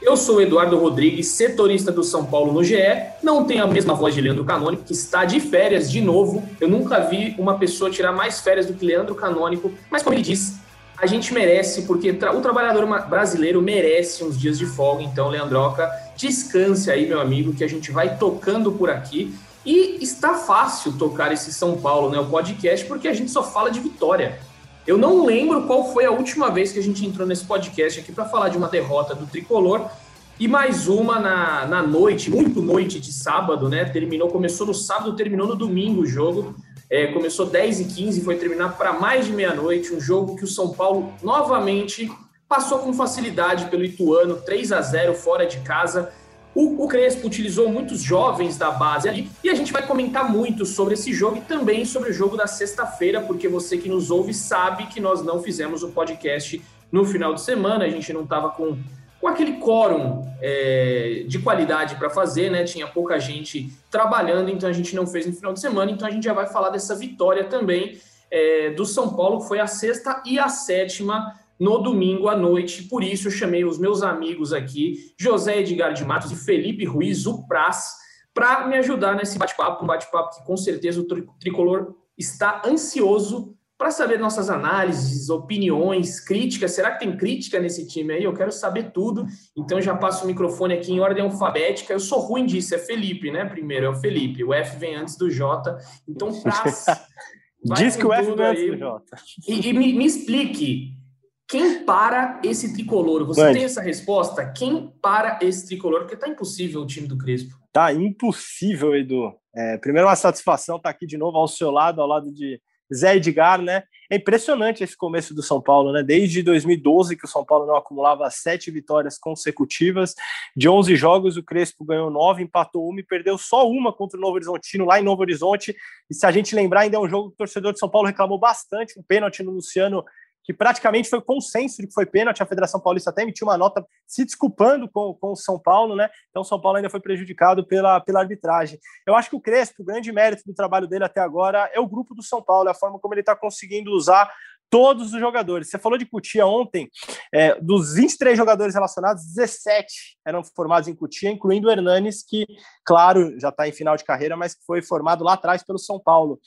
Eu sou Eduardo Rodrigues, setorista do São Paulo no GE. Não tenho a mesma voz de Leandro Canônico, que está de férias de novo. Eu nunca vi uma pessoa tirar mais férias do que Leandro Canônico, mas como ele disse, a gente merece, porque o trabalhador brasileiro merece uns dias de folga. Então, Leandroca, descanse aí, meu amigo, que a gente vai tocando por aqui. E está fácil tocar esse São Paulo, né? O podcast, porque a gente só fala de vitória. Eu não lembro qual foi a última vez que a gente entrou nesse podcast aqui para falar de uma derrota do tricolor. E mais uma na, na noite, muito noite de sábado, né? Terminou, começou no sábado, terminou no domingo o jogo. É, começou 10 e 15 foi terminar para mais de meia-noite. Um jogo que o São Paulo novamente passou com facilidade pelo Ituano, 3 a 0 fora de casa. O, o, Crespo utilizou muitos jovens da base ali e a gente vai comentar muito sobre esse jogo e também sobre o jogo da sexta-feira, porque você que nos ouve sabe que nós não fizemos o podcast no final de semana, a gente não estava com, com aquele quórum é, de qualidade para fazer, né? Tinha pouca gente trabalhando, então a gente não fez no final de semana, então a gente já vai falar dessa vitória também é, do São Paulo, que foi a sexta e a sétima no domingo à noite. Por isso, eu chamei os meus amigos aqui, José Edgar de Matos e Felipe Ruiz, o Praz, para me ajudar nesse bate-papo, um bate-papo que com certeza o tricolor está ansioso para saber nossas análises, opiniões, críticas. Será que tem crítica nesse time aí? Eu quero saber tudo. Então já passo o microfone aqui em ordem alfabética. Eu sou ruim disso, é Felipe, né? Primeiro é o Felipe. O F vem antes do J. Então, Praz. Diz que o F vem antes do J. E, e me, me explique quem para esse tricolor? Você tem essa resposta? Quem para esse tricolor? Porque tá impossível o time do Crespo. Tá impossível, Edu. É, primeiro, uma satisfação estar tá aqui de novo ao seu lado, ao lado de Zé Edgar, né? É impressionante esse começo do São Paulo, né? Desde 2012 que o São Paulo não acumulava sete vitórias consecutivas. De 11 jogos, o Crespo ganhou nove, empatou uma e perdeu só uma contra o Novo Horizontino lá em Novo Horizonte. E se a gente lembrar, ainda é um jogo que o torcedor de São Paulo reclamou bastante, um pênalti no Luciano que praticamente foi consenso de que foi pênalti. A Federação Paulista até emitiu uma nota se desculpando com, com o São Paulo, né? Então, o São Paulo ainda foi prejudicado pela, pela arbitragem. Eu acho que o Crespo, o grande mérito do trabalho dele até agora é o grupo do São Paulo, é a forma como ele está conseguindo usar todos os jogadores. Você falou de Cutia ontem, é, dos 23 jogadores relacionados, 17 eram formados em Cutia, incluindo o Hernanes, que, claro, já está em final de carreira, mas foi formado lá atrás pelo São Paulo.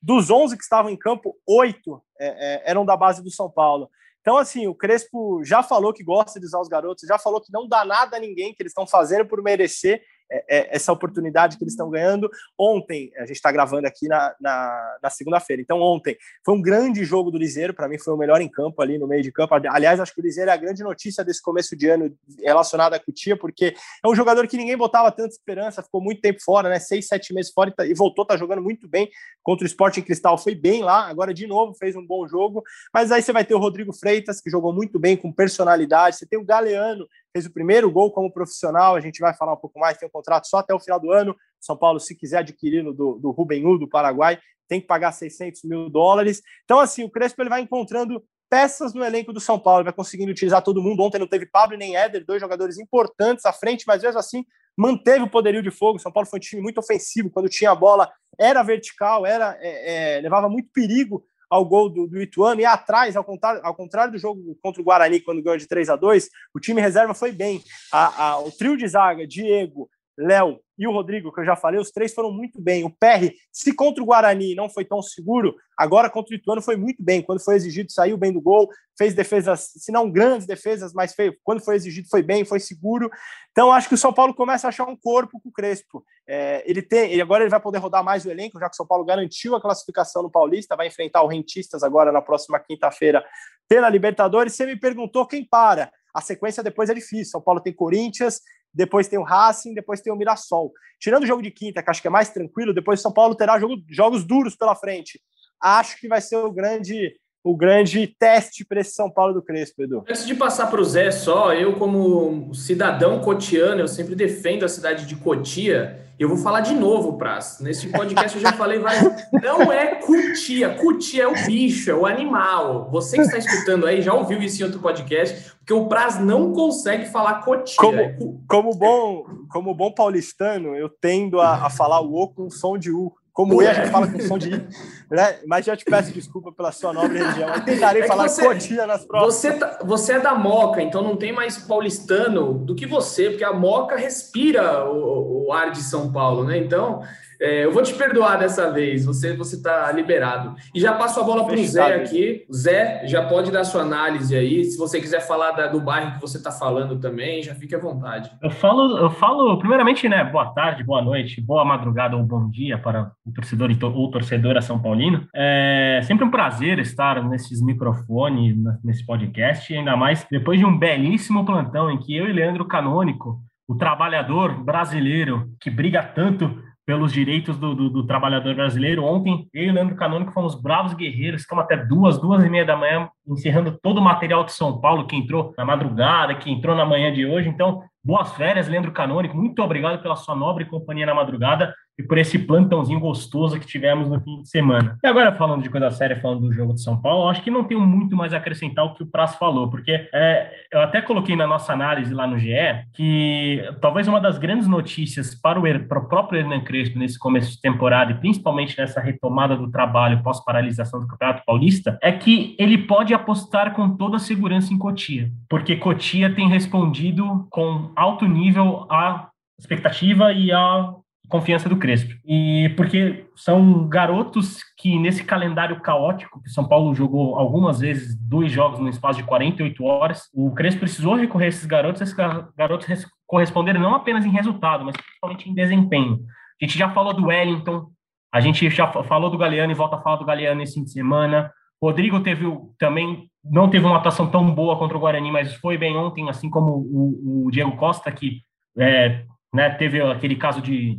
Dos 11 que estavam em campo, oito é, é, eram da base do São Paulo. Então, assim, o Crespo já falou que gosta de usar os garotos, já falou que não dá nada a ninguém, que eles estão fazendo por merecer é, é, essa oportunidade que eles estão ganhando. Ontem, a gente está gravando aqui na, na, na segunda-feira, então ontem foi um grande jogo do Liseiro, para mim foi o melhor em campo ali no meio de campo. Aliás, acho que o Liseiro é a grande notícia desse começo de ano relacionada à Cutia, porque é um jogador que ninguém botava tanta esperança, ficou muito tempo fora, né? Seis, sete meses fora e, tá, e voltou, tá jogando muito bem contra o Sporting Cristal, foi bem lá, agora de novo fez um bom jogo. Mas aí você vai ter o Rodrigo Freitas, que jogou muito bem, com personalidade, você tem o Galeano, fez o primeiro gol como profissional, a gente vai falar um pouco mais, tem um contrato só até o final do ano. São Paulo, se quiser adquiri-lo do, do Ruben U, do Paraguai, tem que pagar 600 mil dólares. Então, assim, o Crespo ele vai encontrando peças no elenco do São Paulo, vai conseguindo utilizar todo mundo. Ontem não teve Pablo nem Éder, dois jogadores importantes à frente, mas mesmo assim manteve o poderio de fogo. São Paulo foi um time muito ofensivo, quando tinha a bola era vertical, era é, é, levava muito perigo ao gol do, do Ituano e atrás, ao contrário, ao contrário do jogo contra o Guarani, quando ganhou de 3 a 2 o time reserva foi bem. A, a, o trio de zaga, Diego, Léo e o Rodrigo, que eu já falei, os três foram muito bem. O Perry, se contra o Guarani não foi tão seguro, agora contra o Ituano foi muito bem. Quando foi exigido, saiu bem do gol, fez defesas, se não grandes defesas, mas feio. Quando foi exigido, foi bem, foi seguro. Então, acho que o São Paulo começa a achar um corpo com o Crespo. É, ele tem, e agora ele vai poder rodar mais o elenco, já que o São Paulo garantiu a classificação no Paulista, vai enfrentar o Rentistas agora na próxima quinta-feira pela Libertadores. Você me perguntou quem para. A sequência depois é difícil. São Paulo tem Corinthians, depois tem o Racing, depois tem o Mirassol. Tirando o jogo de quinta, que acho que é mais tranquilo, depois o São Paulo terá jogo, jogos duros pela frente. Acho que vai ser o grande o grande teste para esse São Paulo do Crespo, Edu. Antes de passar para o Zé só, eu como cidadão cotiano, eu sempre defendo a cidade de Cotia. Eu vou falar de novo, Praz. Nesse podcast eu já falei várias. Não é cutia. Cutia é o bicho, é o animal. Você que está escutando aí já ouviu isso em outro podcast, porque o Praz não consegue falar cotia. Como, como, bom, como bom paulistano, eu tendo a, a falar o O com som de U. Como é. a gente fala com som de I, né? Mas já te peço desculpa pela sua nobre região. Eu tentarei é falar você, cotia nas próximas. Você, tá, você é da Moca, então não tem mais paulistano do que você, porque a Moca respira o, o ar de São Paulo, né? Então, é, eu vou te perdoar dessa vez, você você está liberado. E já passo a bola para o Zé aqui. Zé, já pode dar sua análise aí. Se você quiser falar da, do bairro que você está falando também, já fique à vontade. Eu falo, eu falo, primeiramente, né? Boa tarde, boa noite, boa madrugada ou bom dia para o torcedor ou torcedora São Paulino. É sempre um prazer estar nesses microfones, nesse podcast, ainda mais depois de um belíssimo plantão em que eu e Leandro Canônico, o trabalhador brasileiro que briga tanto pelos direitos do, do, do, trabalhador brasileiro. Ontem, eu e o Leandro Canônico fomos bravos guerreiros, ficamos até duas, duas e meia da manhã, encerrando todo o material de São Paulo que entrou na madrugada, que entrou na manhã de hoje. Então, boas férias, Leandro Canônico. Muito obrigado pela sua nobre companhia na madrugada e por esse plantãozinho gostoso que tivemos no fim de semana. E agora, falando de coisa séria, falando do jogo de São Paulo, acho que não tenho muito mais a acrescentar o que o Praz falou, porque é, eu até coloquei na nossa análise lá no GE que talvez uma das grandes notícias para o, para o próprio Hernan Crespo nesse começo de temporada e principalmente nessa retomada do trabalho pós-paralisação do Campeonato Paulista é que ele pode apostar com toda a segurança em Cotia, porque Cotia tem respondido com alto nível à expectativa e a confiança do Crespo. E porque são garotos que nesse calendário caótico que São Paulo jogou algumas vezes dois jogos no espaço de 48 horas, o Crespo precisou recorrer a esses garotos, esses garotos corresponderam não apenas em resultado, mas principalmente em desempenho. A gente já falou do Wellington, a gente já falou do Galeano e volta a falar do Galeano esse fim de semana. Rodrigo teve também não teve uma atuação tão boa contra o Guarani, mas foi bem ontem, assim como o, o Diego Costa que é, né, teve aquele caso de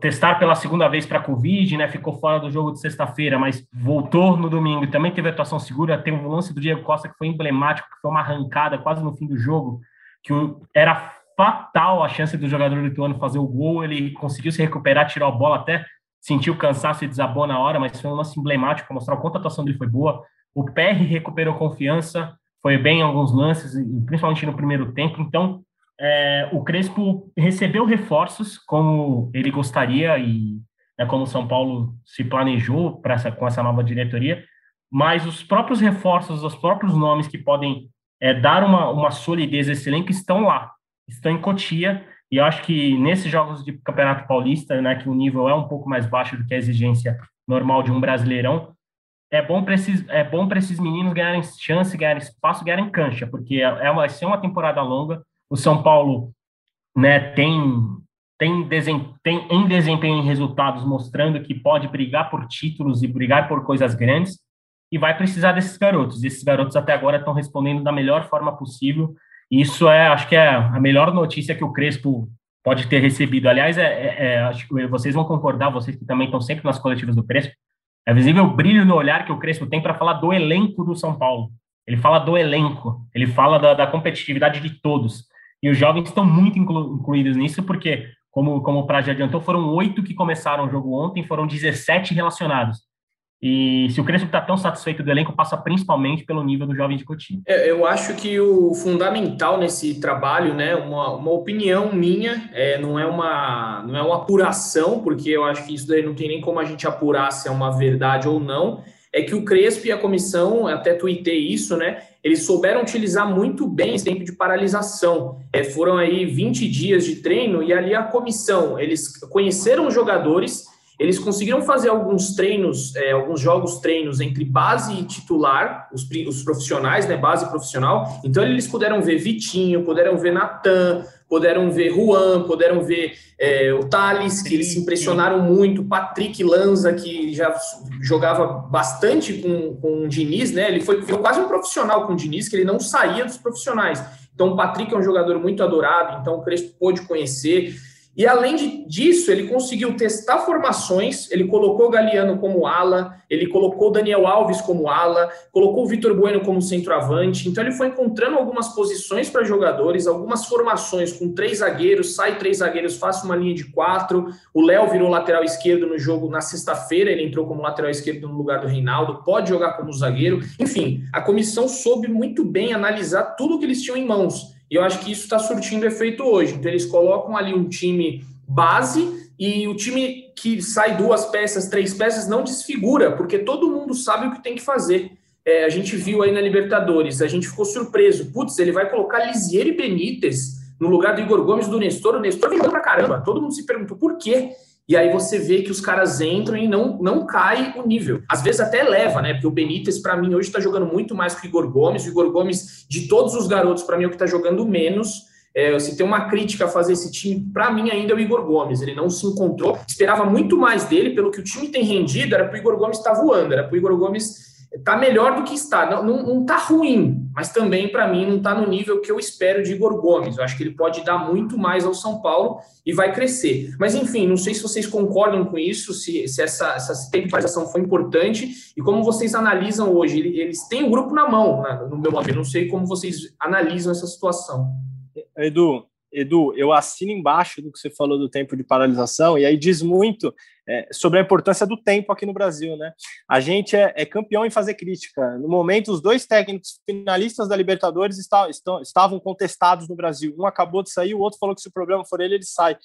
testar pela segunda vez para a Covid, né, ficou fora do jogo de sexta-feira, mas voltou no domingo e também teve atuação segura. Tem um lance do Diego Costa que foi emblemático, que foi uma arrancada quase no fim do jogo, que era fatal a chance do jogador lituano fazer o gol. Ele conseguiu se recuperar, tirou a bola até, sentiu cansaço e desabou na hora, mas foi um lance emblemático mostrar o quanto a atuação dele foi boa. O PR recuperou confiança, foi bem em alguns lances, principalmente no primeiro tempo. Então, é, o Crespo recebeu reforços como ele gostaria e né, como São Paulo se planejou essa, com essa nova diretoria, mas os próprios reforços, os próprios nomes que podem é, dar uma, uma solidez a esse elenco estão lá, estão em Cotia, e eu acho que nesses jogos de Campeonato Paulista, né, que o nível é um pouco mais baixo do que a exigência normal de um brasileirão, é bom para esses, é bom esses meninos ganharem chance, ganharem espaço, ganharem cancha, porque é, é vai ser uma temporada longa, o São Paulo né, tem, tem, tem em desempenho em resultados mostrando que pode brigar por títulos e brigar por coisas grandes e vai precisar desses garotos. Esses garotos até agora estão respondendo da melhor forma possível. E isso é, acho que é a melhor notícia que o Crespo pode ter recebido. Aliás, é, é, é acho que vocês vão concordar, vocês que também estão sempre nas coletivas do Crespo, é visível o brilho no olhar que o Crespo tem para falar do elenco do São Paulo. Ele fala do elenco, ele fala da, da competitividade de todos. E os jovens estão muito inclu incluídos nisso, porque, como, como o Praja adiantou, foram oito que começaram o jogo ontem, foram 17 relacionados. E se o Crespo está tão satisfeito do elenco, passa principalmente pelo nível do jovem de Coutinho. É, eu acho que o fundamental nesse trabalho, né, uma, uma opinião minha, é, não, é uma, não é uma apuração, porque eu acho que isso daí não tem nem como a gente apurar se é uma verdade ou não, é que o Crespo e a comissão, até tuitei isso, né, eles souberam utilizar muito bem esse tempo de paralisação. É, foram aí 20 dias de treino e ali a comissão, eles conheceram os jogadores, eles conseguiram fazer alguns treinos, é, alguns jogos treinos entre base e titular, os, os profissionais, né, base profissional. Então eles puderam ver Vitinho, puderam ver Natan, puderam ver Juan, puderam ver é, o Thales, que eles se impressionaram muito, Patrick Lanza, que já jogava bastante com, com o Diniz, né? Ele foi, foi quase um profissional com o Diniz, que ele não saía dos profissionais. Então, o Patrick é um jogador muito adorado, então o Crespo pôde conhecer. E além disso, ele conseguiu testar formações, ele colocou Galeano como ala, ele colocou Daniel Alves como ala, colocou o Vitor Bueno como centroavante. Então ele foi encontrando algumas posições para jogadores, algumas formações com três zagueiros, sai três zagueiros, faça uma linha de quatro. O Léo virou lateral esquerdo no jogo na sexta-feira, ele entrou como lateral esquerdo no lugar do Reinaldo, pode jogar como zagueiro. Enfim, a comissão soube muito bem analisar tudo que eles tinham em mãos. E eu acho que isso está surtindo efeito hoje. Então, eles colocam ali um time base e o time que sai duas peças, três peças, não desfigura, porque todo mundo sabe o que tem que fazer. É, a gente viu aí na Libertadores, a gente ficou surpreso. Putz, ele vai colocar Lisier e Benítez no lugar do Igor Gomes do Nestor. O Nestor vem pra caramba. Todo mundo se perguntou por quê. E aí você vê que os caras entram e não, não cai o nível. Às vezes até leva, né? Porque o Benítez, para mim, hoje está jogando muito mais que o Igor Gomes. O Igor Gomes, de todos os garotos, para mim, é o que está jogando menos. É, se tem uma crítica a fazer esse time, para mim ainda é o Igor Gomes. Ele não se encontrou. Esperava muito mais dele, pelo que o time tem rendido, era para o Igor Gomes estar tá voando, era para o Igor Gomes está melhor do que está. Não, não, tá ruim, mas também, para mim, não está no nível que eu espero de Igor Gomes. Eu acho que ele pode dar muito mais ao São Paulo e vai crescer. Mas, enfim, não sei se vocês concordam com isso, se, se essa, essa temporalização foi importante e como vocês analisam hoje. Eles têm o grupo na mão, né, no meu modo. Não sei como vocês analisam essa situação. Edu, Edu, eu assino embaixo do que você falou do tempo de paralisação, e aí diz muito é, sobre a importância do tempo aqui no Brasil, né? A gente é, é, campeão em fazer crítica. No momento, os dois técnicos finalistas da Libertadores está, estão, estavam contestados no Brasil. Um acabou de sair, o outro falou que se o problema for ele, ele sai.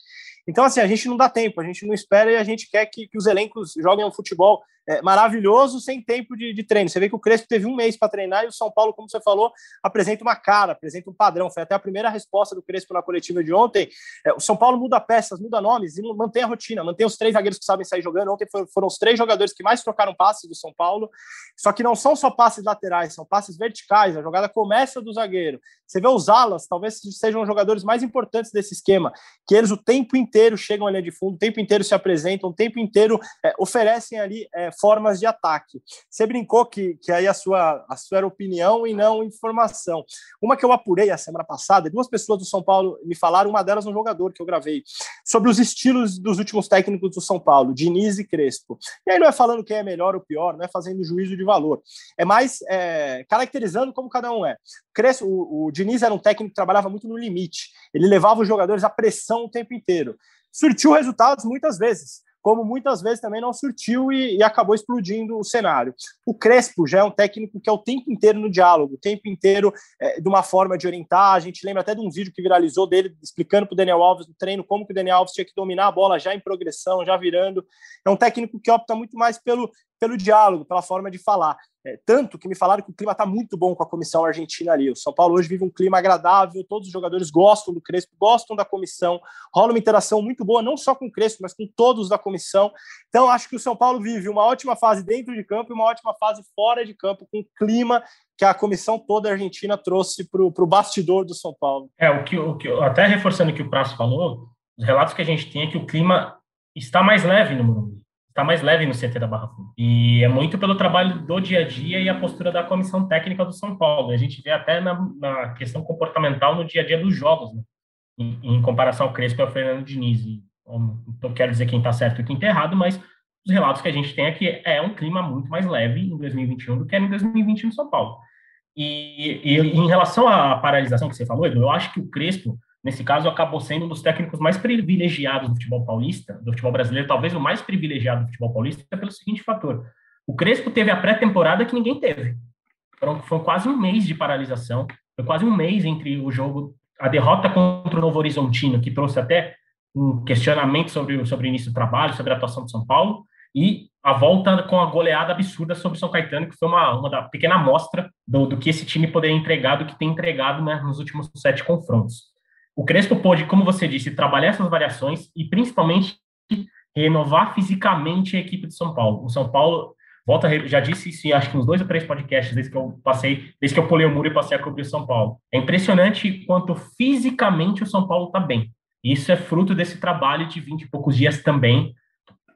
Então, assim, a gente não dá tempo, a gente não espera e a gente quer que, que os elencos joguem um futebol é, maravilhoso sem tempo de, de, treino. Você vê que o Crespo teve um mês para treinar e o São Paulo, como você falou, apresenta uma cara, apresenta um padrão. Foi até a primeira resposta do Crespo na coletiva de ontem. É, o São Paulo muda peças, muda nomes e mantém a rotina, mantém os três zagueiros que sabem sair jogando. Ontem foram os três jogadores que mais trocaram passes do São Paulo. Só que não são só passes laterais, são passes verticais. A jogada começa do zagueiro. Você vê os alas, talvez sejam os jogadores mais importantes desse esquema, que eles o tempo inteiro chegam ali de fundo, o tempo inteiro se apresentam, o tempo inteiro é, oferecem ali é, formas de ataque. Você brincou que, que aí a sua, a sua era opinião e não informação. Uma que eu apurei a semana passada, duas pessoas do São Paulo me falaram, uma delas um jogador que eu gravei, sobre os estilos dos últimos técnicos do São Paulo, Diniz e Crespo. E aí não é falando quem é melhor ou pior, não é fazendo juízo de valor, é mais é, caracterizando como cada um é. Crespo, o, o Diniz era um técnico que trabalhava muito no limite, ele levava os jogadores à pressão o tempo inteiro. Surtiu resultados muitas vezes, como muitas vezes também não surtiu e, e, acabou explodindo o cenário. O Crespo já é um técnico que é o tempo inteiro no diálogo, o tempo inteiro é, de uma forma de orientar. A gente lembra até de um vídeo que viralizou dele explicando para o Daniel Alves no treino como que o Daniel Alves tinha que dominar a bola já em progressão, já virando. É um técnico que opta muito mais pelo, pelo diálogo, pela forma de falar. É, tanto que me falaram que o clima está muito bom com a comissão argentina ali. O São Paulo hoje vive um clima agradável, todos os jogadores gostam do Crespo, gostam da comissão, rola uma interação muito boa, não só com o Crespo, mas com todos da comissão. Então, acho que o São Paulo vive uma ótima fase dentro de campo e uma ótima fase fora de campo, com o clima que a comissão toda argentina trouxe para o bastidor do São Paulo. É, o que, o que até reforçando o que o Prazo falou, os relatos que a gente tem é que o clima está mais leve no Morumbi está mais leve no CT da Barra Funda. E é muito pelo trabalho do dia a dia e a postura da comissão técnica do São Paulo. A gente vê até na, na questão comportamental no dia a dia dos jogos, né? em, em, comparação ao Crespo e ao Fernando Diniz. Então, quero dizer quem está certo e quem está errado, mas os relatos que a gente tem é que é um clima muito mais leve em 2021 do que em 2020 no São Paulo. E, e em relação à paralisação que você falou, Edu, eu acho que o Crespo nesse caso, acabou sendo um dos técnicos mais privilegiados do futebol paulista, do futebol brasileiro, talvez o mais privilegiado do futebol paulista, pelo seguinte fator: o Crespo teve a pré-temporada que ninguém teve. Foram, foi quase um mês de paralisação, foi quase um mês entre o jogo, a derrota contra o Novo Horizontino, que trouxe até um questionamento sobre, sobre o início do trabalho, sobre a atuação de São Paulo, e a volta com a goleada absurda sobre o São Caetano, que foi uma, uma da pequena amostra do, do que esse time poderia entregar, do que tem entregado né, nos últimos sete confrontos. O Crespo pôde, como você disse, trabalhar essas variações e principalmente renovar fisicamente a equipe de São Paulo. O São Paulo, volta, já disse isso, acho que uns dois ou três podcasts desde que eu passei, desde que eu pulei o muro e passei a cobrir o São Paulo. É impressionante quanto fisicamente o São Paulo está bem. Isso é fruto desse trabalho de 20 e poucos dias também.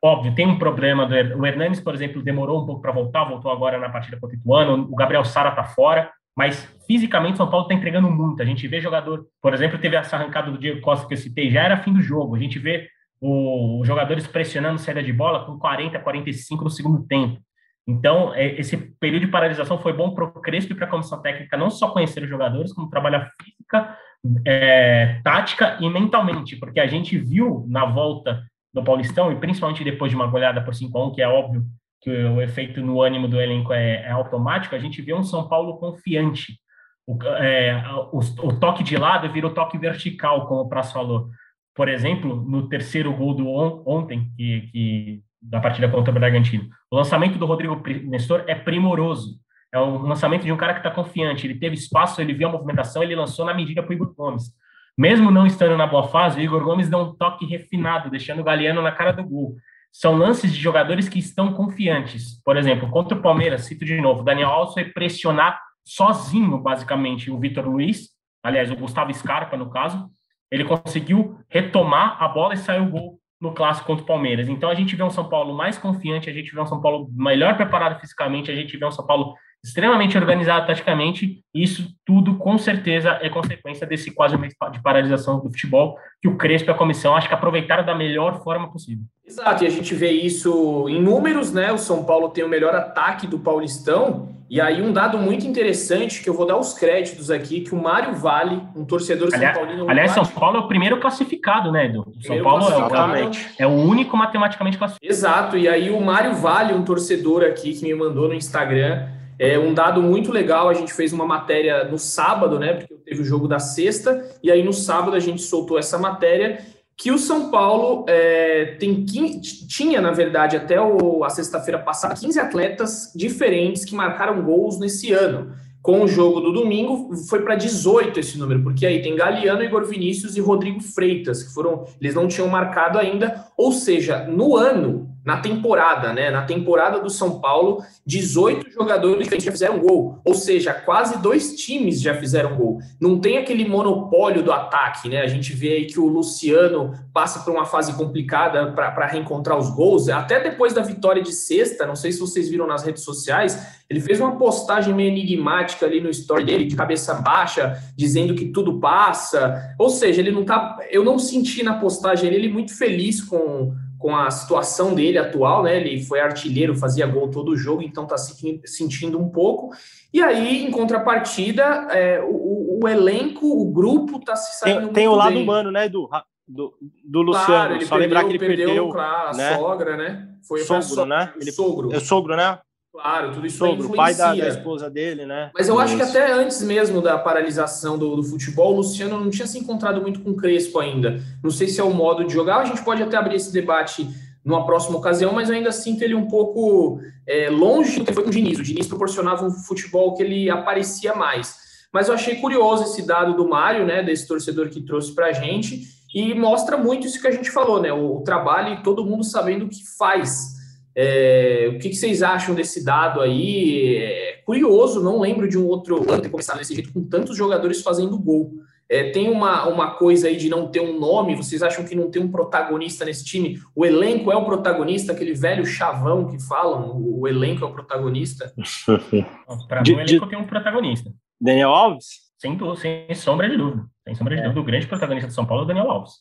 Óbvio, tem um problema. Do, o Hernanes, por exemplo, demorou um pouco para voltar, voltou agora na partida contra o Ituano. O Gabriel Sara está fora, mas fisicamente São Paulo está entregando muito. A gente vê jogador, por exemplo, teve essa arrancada do Diego Costa que eu citei, já era fim do jogo. A gente vê os jogadores pressionando saída de bola com 40, 45 no segundo tempo. Então, é, esse período de paralisação foi bom para o Crespo e para a comissão técnica não só conhecer os jogadores, como trabalhar física, é, tática e mentalmente, porque a gente viu na volta do Paulistão, e principalmente depois de uma goleada por 5 a 1 que é óbvio que o efeito no ânimo do elenco é, é automático, a gente vê um São Paulo confiante. O, é, o, o, toque de lado vira o toque vertical, como o Prazo falou. Por exemplo, no terceiro gol do on, ontem, que, que, da partida contra o Bragantino, o lançamento do Rodrigo Nestor é primoroso. É um lançamento de um cara que está confiante. Ele teve espaço, ele viu a movimentação, ele lançou na medida para o Igor Gomes. Mesmo não estando na boa fase, o Igor Gomes dá um toque refinado, deixando o Galeano na cara do gol. São lances de jogadores que estão confiantes. Por exemplo, contra o Palmeiras, cito de novo, Daniel Alves foi pressionar sozinho, basicamente, o Vitor Luiz, aliás, o Gustavo Scarpa, no caso. Ele conseguiu retomar a bola e saiu o gol no clássico contra o Palmeiras. Então a gente vê um São Paulo mais confiante, a gente vê um São Paulo melhor preparado fisicamente, a gente vê um São Paulo extremamente organizado taticamente, e isso tudo com certeza é consequência desse quase mês de paralisação do futebol, que o Crespo e a comissão acho que aproveitaram da melhor forma possível. Exato, e a gente vê isso em números, né? O São Paulo tem o melhor ataque do Paulistão, e aí um dado muito interessante que eu vou dar os créditos aqui, que o Mário Vale, um torcedor aliás, São Paulino... Aliás, São Paulo é o primeiro classificado, né, Edu? São Paulo é, é, o único matematicamente classificado. Exato, e aí o Mário Vale, um torcedor aqui que me mandou no Instagram é um dado muito legal, a gente fez uma matéria no sábado, né? Porque teve o jogo da sexta, e aí no sábado a gente soltou essa matéria que o São Paulo é, tem 15, tinha, na verdade, até o, a sexta-feira passada, 15 atletas diferentes que marcaram gols nesse ano. Com o jogo do domingo, foi para 18 esse número, porque aí tem Galeano, Igor Vinícius e Rodrigo Freitas, que foram, eles não tinham marcado ainda, ou seja, no ano na temporada, né? Na temporada do São Paulo, 18 jogadores já fizeram gol, ou seja, quase dois times já fizeram gol. Não tem aquele monopólio do ataque, né? A gente vê aí que o Luciano passa por uma fase complicada para reencontrar os gols, até depois da vitória de sexta, não sei se vocês viram nas redes sociais, ele fez uma postagem meio enigmática ali no story dele, de cabeça baixa, dizendo que tudo passa. Ou seja, ele não tá. Eu não senti na postagem ele muito feliz com com a situação dele atual, né? Ele foi artilheiro, fazia gol todo o jogo, então está se sentindo um pouco. E aí, em contrapartida, é, o, o, elenco, o grupo está se saindo Tem, tem o lado bem. humano, né, do, do, do Luciano. Claro, ele Só perdeu, lembrar que ele perdeu, perdeu claro, a né? sogra, né? Foi sogro, so, né? Ele, sogro. É sogro, né? Claro, tudo isso Sobre o pai da, da, esposa dele, né? Mas eu acho que até antes mesmo da paralisação do, do, futebol, o Luciano não tinha se encontrado muito com o Crespo ainda. Não sei se é o modo de jogar, a gente pode até abrir esse debate numa próxima ocasião, mas eu ainda sinto ele um pouco é, longe do que foi com o Diniz. O Diniz proporcionava um futebol que ele aparecia mais. Mas eu achei curioso esse dado do Mário, né, desse torcedor que trouxe para a gente, e mostra muito isso que a gente falou, né? O, o trabalho e todo mundo sabendo o que faz é, o que, que, vocês acham desse dado aí? É curioso, não lembro de um outro ano ter começado desse jeito com tantos jogadores fazendo gol. É, tem uma, uma coisa aí de não ter um nome, vocês acham que não tem um protagonista nesse time? O elenco é o protagonista, aquele velho chavão que falam, o, o elenco é o protagonista? Para mim, o elenco tem um protagonista. Daniel Alves? Sem, sem sombra de dúvida. Sem sombra de é. dúvida. O grande protagonista do São Paulo é o Daniel Alves.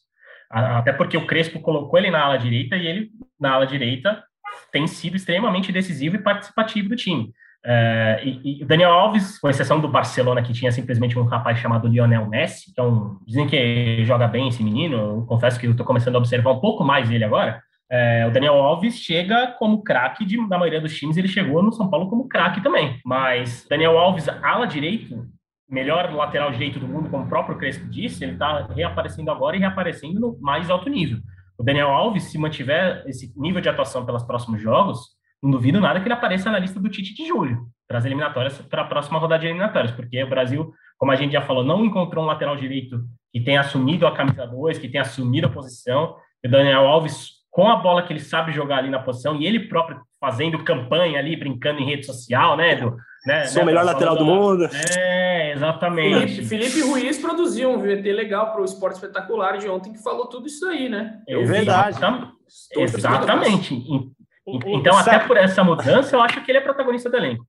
Até porque o Crespo colocou ele na ala direita e ele, na ala direita, tem sido extremamente decisivo e participativo do time. Uh, e, o Daniel Alves, com exceção do Barcelona, que tinha simplesmente um rapaz chamado Lionel Messi, é um, dizem que joga bem esse menino, eu confesso que eu estou começando a observar um pouco mais ele agora. Uh, o Daniel Alves chega como craque da maioria dos times, ele chegou no São Paulo como craque também. Mas Daniel Alves, ala direito, melhor lateral direito do mundo, como o próprio Crespo disse, ele está reaparecendo agora e reaparecendo no mais alto nível o Daniel Alves, se mantiver esse nível de atuação pelos próximos jogos, não duvido nada que ele apareça na lista do Tite de julho, para as eliminatórias, para a próxima rodada de eliminatórias, porque o Brasil, como a gente já falou, não encontrou um lateral direito que tenha assumido a camisa 2, que tenha assumido a posição. O Daniel Alves, com a bola que ele sabe jogar ali na posição, e ele próprio fazendo campanha ali, brincando em rede social, né, né, Sou né, o melhor lateral do mundo. É, exatamente. Felipe, Felipe Ruiz produziu um VT legal para o Esporte Espetacular de ontem que falou tudo isso aí, né? É verdade. Exatamente. Então, até por essa mudança, eu acho que ele é protagonista do elenco.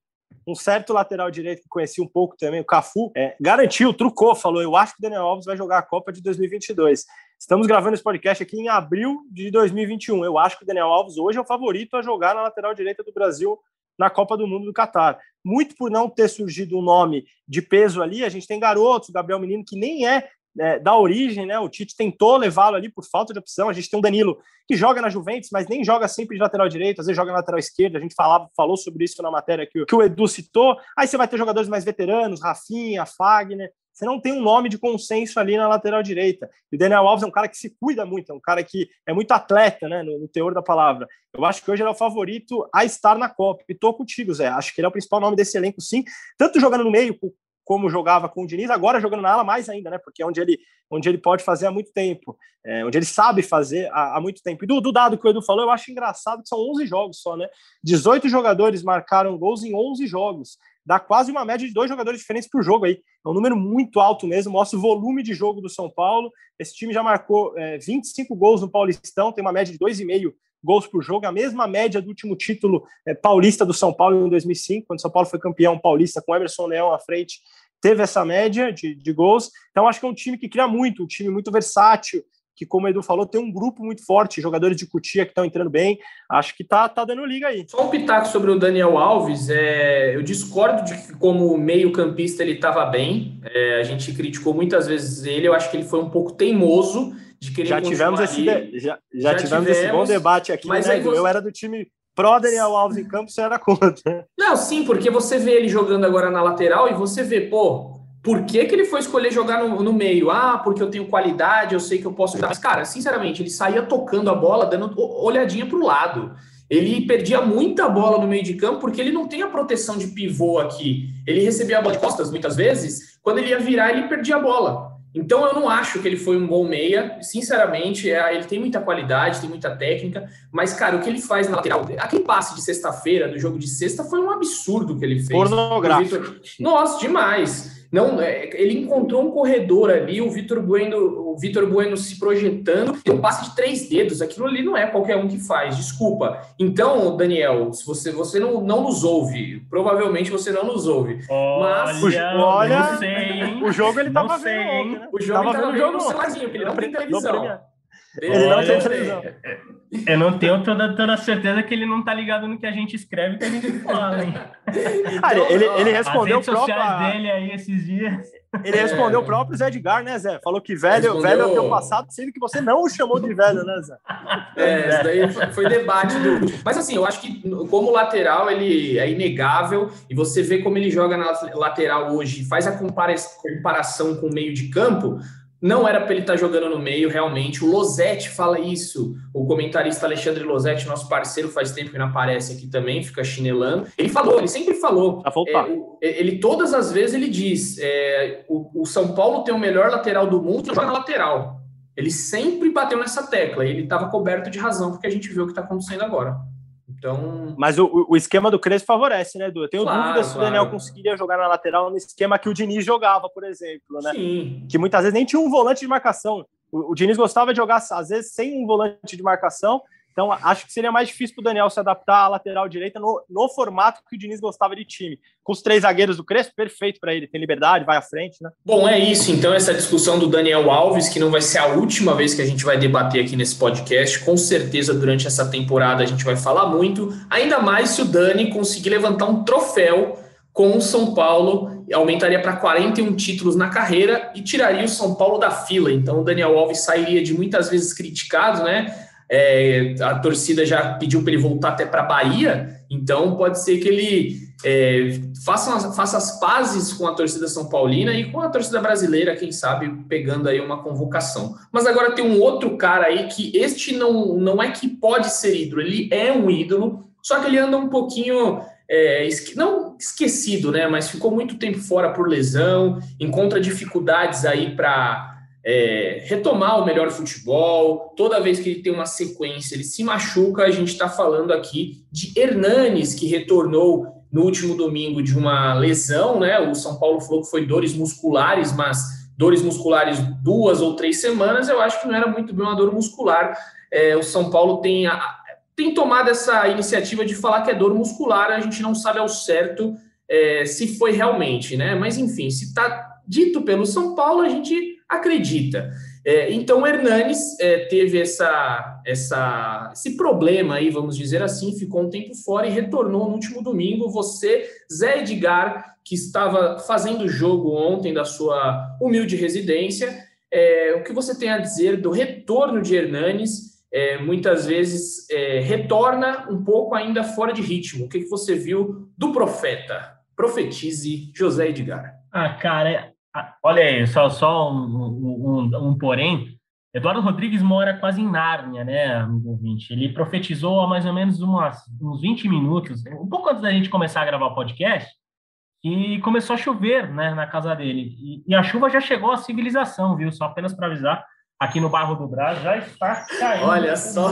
um certo lateral direito que conheci um pouco também, o Cafu, é, garantiu, trucou, falou: Eu acho que o Daniel Alves vai jogar a Copa de 2022. Estamos gravando esse podcast aqui em abril de 2021. Eu acho que o Daniel Alves hoje é o favorito a jogar na lateral direita do Brasil na Copa do Mundo do Catar. Muito por não ter surgido um nome de peso ali, a gente tem garotos, o Gabriel Menino, que nem é, é da origem, né? O Tite tentou levá-lo ali por falta de opção. A gente tem um Danilo que joga na Juventus, mas nem joga sempre de lateral direito, às vezes joga na lateral esquerda. A gente falava, falou sobre isso na matéria que, que o Edu citou. Aí você vai ter jogadores mais veteranos, Rafinha, Fagner você não tem um nome de consenso ali na lateral direita. E o Daniel Alves é um cara que se cuida muito, é um cara que é muito atleta, né, no, no teor da palavra. Eu acho que hoje ele é o favorito a estar na Copa. E tô contigo, Zé. Acho que ele é o principal nome desse elenco, sim. Tanto jogando no meio, como jogava com o Diniz, agora jogando na ala mais ainda, né? Porque é onde ele, onde ele pode fazer há muito tempo, é, onde ele sabe fazer há, há, muito tempo. E do, do dado que o Edu falou, eu acho engraçado que são 11 jogos só, né? 18 jogadores marcaram gols em 11 jogos dá quase uma média de dois jogadores diferentes por jogo aí. É um número muito alto mesmo, mostra o volume de jogo do São Paulo. Esse time já marcou é, 25 gols no Paulistão, tem uma média de 2,5 gols por jogo, a mesma média do último título é, paulista do São Paulo em 2005, quando o São Paulo foi campeão paulista com Emerson Leão à frente, teve essa média de, de gols. Então, acho que é um time que cria muito, um time muito versátil, que, como o Edu falou, tem um grupo muito forte, jogadores de Cutia que estão entrando bem. Acho que tá, tá dando liga aí. Só um pitaco sobre o Daniel Alves. É, eu discordo de que, como meio-campista, ele estava bem. É, a gente criticou muitas vezes ele. Eu acho que ele foi um pouco teimoso de querer. Já tivemos, esse, de, já, já, já tivemos, tivemos, esse bom debate aqui, mas né, você... Eu era do time pró Daniel Alves em campo, você era contra. Não, sim, porque você vê ele jogando agora na lateral e você vê, pô, por que, que ele foi escolher jogar no, no, meio? Ah, porque eu tenho qualidade, eu sei que eu posso Mas, cara, sinceramente, ele saía tocando a bola, dando olhadinha para o lado. Ele perdia muita bola no meio de campo porque ele não tem a proteção de pivô aqui. Ele recebia a bola de costas muitas vezes, quando ele ia virar, ele perdia a bola. Então eu não acho que ele foi um bom meia, sinceramente, é, ele tem muita qualidade, tem muita técnica, mas cara, o que ele faz na lateral, aquele passe de sexta-feira, do jogo de sexta, foi um absurdo que ele fez. Pornográfico. Nossa, demais. Não, é, ele encontrou um corredor ali, o Vitor Bueno, o Vitor Bueno se projetando, tem um passe de três dedos, aquilo ali não é qualquer um que faz, desculpa. Então, Daniel, se você, você não, não nos ouve, provavelmente você não nos ouve. Olha, mas olha, sei, o jogo ele tava sei, vendo, né? O jogo tava ele tava vendo, vendo no celularzinho, porque ele não tem televisão. Ele não tem televisão. Eu não tenho toda, toda certeza que ele não tá ligado no que a gente escreve e que a gente fala, hein? Então, ele, ele respondeu as redes sociais dele aí esses dias. Ele respondeu o próprio Zé Edgar, né, Zé? Falou que velho, respondeu... velho é o teu passado, sendo que você não o chamou de velho, né, Zé? É, isso daí foi, foi debate do. Mas assim, eu acho que como lateral ele é inegável, e você vê como ele joga na lateral hoje, faz a comparação com o meio de campo. Não era para ele estar tá jogando no meio, realmente. O Losetti fala isso. O comentarista Alexandre Losetti, nosso parceiro, faz tempo que não aparece aqui também, fica chinelando. Ele falou, ele sempre falou. É, ele todas as vezes ele diz: é, o, o, São Paulo tem o melhor lateral do mundo, joga na lateral. Ele sempre bateu nessa tecla. E ele estava coberto de razão, porque a gente viu o que está acontecendo agora. Então. Mas o, o esquema do Crespo favorece, né, Edu? Eu tenho claro, dúvida se o Daniel conseguiria jogar na lateral no esquema que o Diniz jogava, por exemplo, né? Sim. Que muitas vezes nem tinha um volante de marcação. O, o Diniz gostava de jogar, às vezes, sem um volante de marcação então, acho que seria mais difícil para o Daniel se adaptar à lateral direita no, no, formato que o Diniz gostava de time. Com os três zagueiros do Crespo, perfeito para ele. Tem liberdade, vai à frente, né? Bom, é isso. Então, essa discussão do Daniel Alves, que não vai ser a última vez que a gente vai debater aqui nesse podcast. Com certeza, durante essa temporada, a gente vai falar muito. Ainda mais se o Dani conseguir levantar um troféu com o São Paulo, aumentaria para 41 títulos na carreira e tiraria o São Paulo da fila. Então, o Daniel Alves sairia de muitas vezes criticado, né? É, a torcida já pediu para ele voltar até para a Bahia, então pode ser que ele é, faça, faça as pazes com a torcida São Paulina e com a torcida brasileira, quem sabe, pegando aí uma convocação. Mas agora tem um outro cara aí que este não, não é que pode ser ídolo, ele é um ídolo, só que ele anda um pouquinho. É, esque, não esquecido, né? Mas ficou muito tempo fora por lesão, encontra dificuldades aí para é, retomar o melhor futebol. Toda vez que ele tem uma sequência, ele se machuca. A gente está falando aqui de Hernanes, que retornou no último domingo de uma lesão, né? O São Paulo falou que foi dores musculares, mas dores musculares duas ou três semanas, eu acho que não era muito bem uma dor muscular. É, o São Paulo tem, a, tem tomado essa iniciativa de falar que é dor muscular, a gente não sabe ao certo é, se foi realmente, né? Mas enfim, se está dito pelo São Paulo, a gente acredita. É, então, Hernanes é, teve essa, essa, esse problema aí, vamos dizer assim, ficou um tempo fora e retornou no último domingo. Você, Zé Edgar, que estava fazendo jogo ontem da sua humilde residência, é, o que você tem a dizer do retorno de Hernanes? É, muitas vezes é, retorna um pouco ainda fora de ritmo. O que, que você viu do profeta? Profetize José Edgar. Ah, cara, ah, olha aí, só, só um, um, um, porém. Eduardo Rodrigues mora quase em Nárnia, né, amigo ouvinte? Ele profetizou há mais ou menos umas, uns 20 minutos, um pouco antes da gente começar a gravar o podcast, e começou a chover né, na casa dele. E, e a chuva já chegou à civilização, viu? Só apenas para avisar, aqui no bairro do Brás já está caindo. Olha só.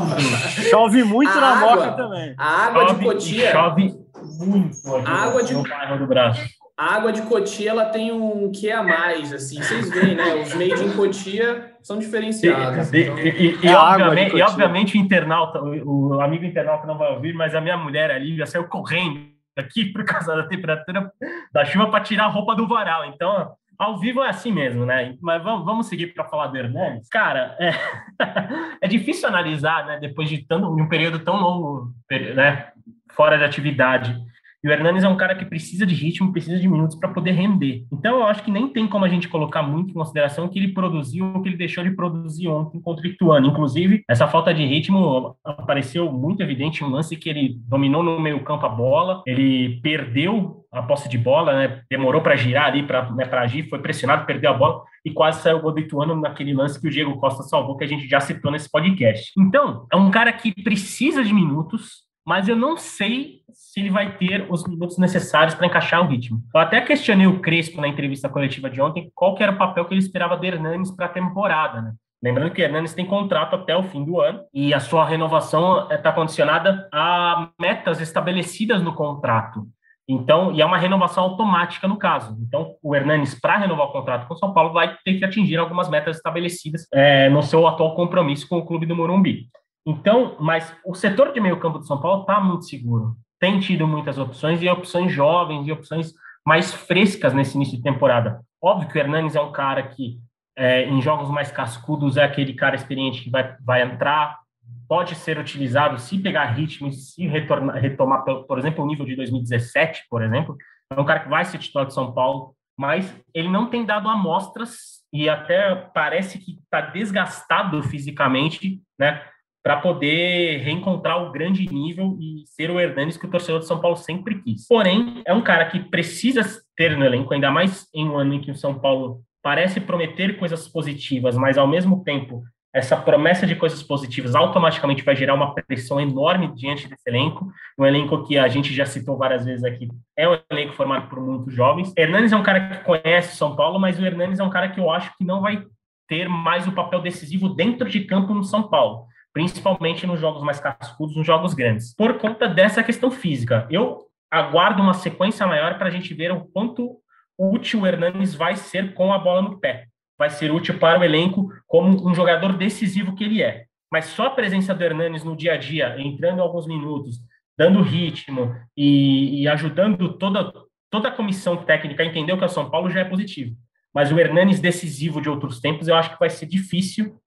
chove muito a na água, Moca também. A água chove, de Cotia. Chove muito aqui a água de... no bairro do Brás a água de Cotia ela tem um que a mais, assim, vocês veem, né? Os made in Cotia são diferenciados. E, então... e, e, obviamente, e, obviamente, o internauta, o, o, amigo internauta não vai ouvir, mas a minha mulher, a Lívia, saiu correndo aqui por causa da temperatura da chuva para tirar a roupa do varal. Então, ao vivo é assim mesmo, né? Mas vamos, vamos seguir para falar do Hernandes. Cara, é, é difícil analisar, né? Depois de, tanto, de um período tão longo, né? Fora de atividade e o Hernanes é um cara que precisa de ritmo, precisa de minutos para poder render. Então, eu acho que nem tem como a gente colocar muito em consideração o que ele produziu o que ele deixou de produzir ontem contra o Ituano. Inclusive, essa falta de ritmo apareceu muito evidente um lance que ele dominou no meio campo a bola, ele perdeu a posse de bola, né? demorou para girar ali, para né, agir, foi pressionado, perdeu a bola e quase saiu o gol do Ituano naquele lance que o Diego Costa salvou, que a gente já citou nesse podcast. Então, é um cara que precisa de minutos, mas eu não sei se ele vai ter os minutos necessários para encaixar o ritmo. Eu até questionei o Crespo na entrevista coletiva de ontem qual era o papel que ele esperava de Hernanes para a temporada, né? Lembrando que Hernanes tem contrato até o fim do ano e a sua renovação está condicionada a metas estabelecidas no contrato. Então, e é uma renovação automática no caso. Então, o Hernanes, para renovar o contrato com o São Paulo, vai ter que atingir algumas metas estabelecidas é, no seu atual compromisso com o clube do Morumbi. Então, mas o setor de meio campo de São Paulo está muito seguro. Tem tido muitas opções e opções jovens e opções mais frescas nesse início de temporada. Óbvio que o Hernanes é um cara que, é, em jogos mais cascudos, é aquele cara experiente que vai, vai entrar, pode ser utilizado se pegar ritmo e se retornar, retomar, por exemplo, o nível de 2017, por exemplo. É um cara que vai ser titular de São Paulo, mas ele não tem dado amostras e até parece que está desgastado fisicamente, né? Para poder reencontrar o grande nível e ser o Hernanes que o torcedor de São Paulo sempre quis. Porém, é um cara que precisa ter no elenco, ainda mais em um ano em que o São Paulo parece prometer coisas positivas, mas ao mesmo tempo essa promessa de coisas positivas automaticamente vai gerar uma pressão enorme diante desse elenco, um elenco que a gente já citou várias vezes aqui, é um elenco formado por muitos jovens. Hernanes é um cara que conhece São Paulo, mas o Hernanes é um cara que eu acho que não vai ter mais o papel decisivo dentro de campo no São Paulo principalmente nos jogos mais cascudos, nos jogos grandes, por conta dessa questão física. Eu aguardo uma sequência maior para a gente ver o quanto útil o Hernanes vai ser com a bola no pé. Vai ser útil para o elenco como um jogador decisivo que ele é. Mas só a presença do Hernanes no dia a dia, entrando alguns minutos, dando ritmo e, e ajudando toda, toda a comissão técnica a entender o que é o São Paulo já é positivo. Mas o Hernanes decisivo de outros tempos, eu acho que vai ser difícil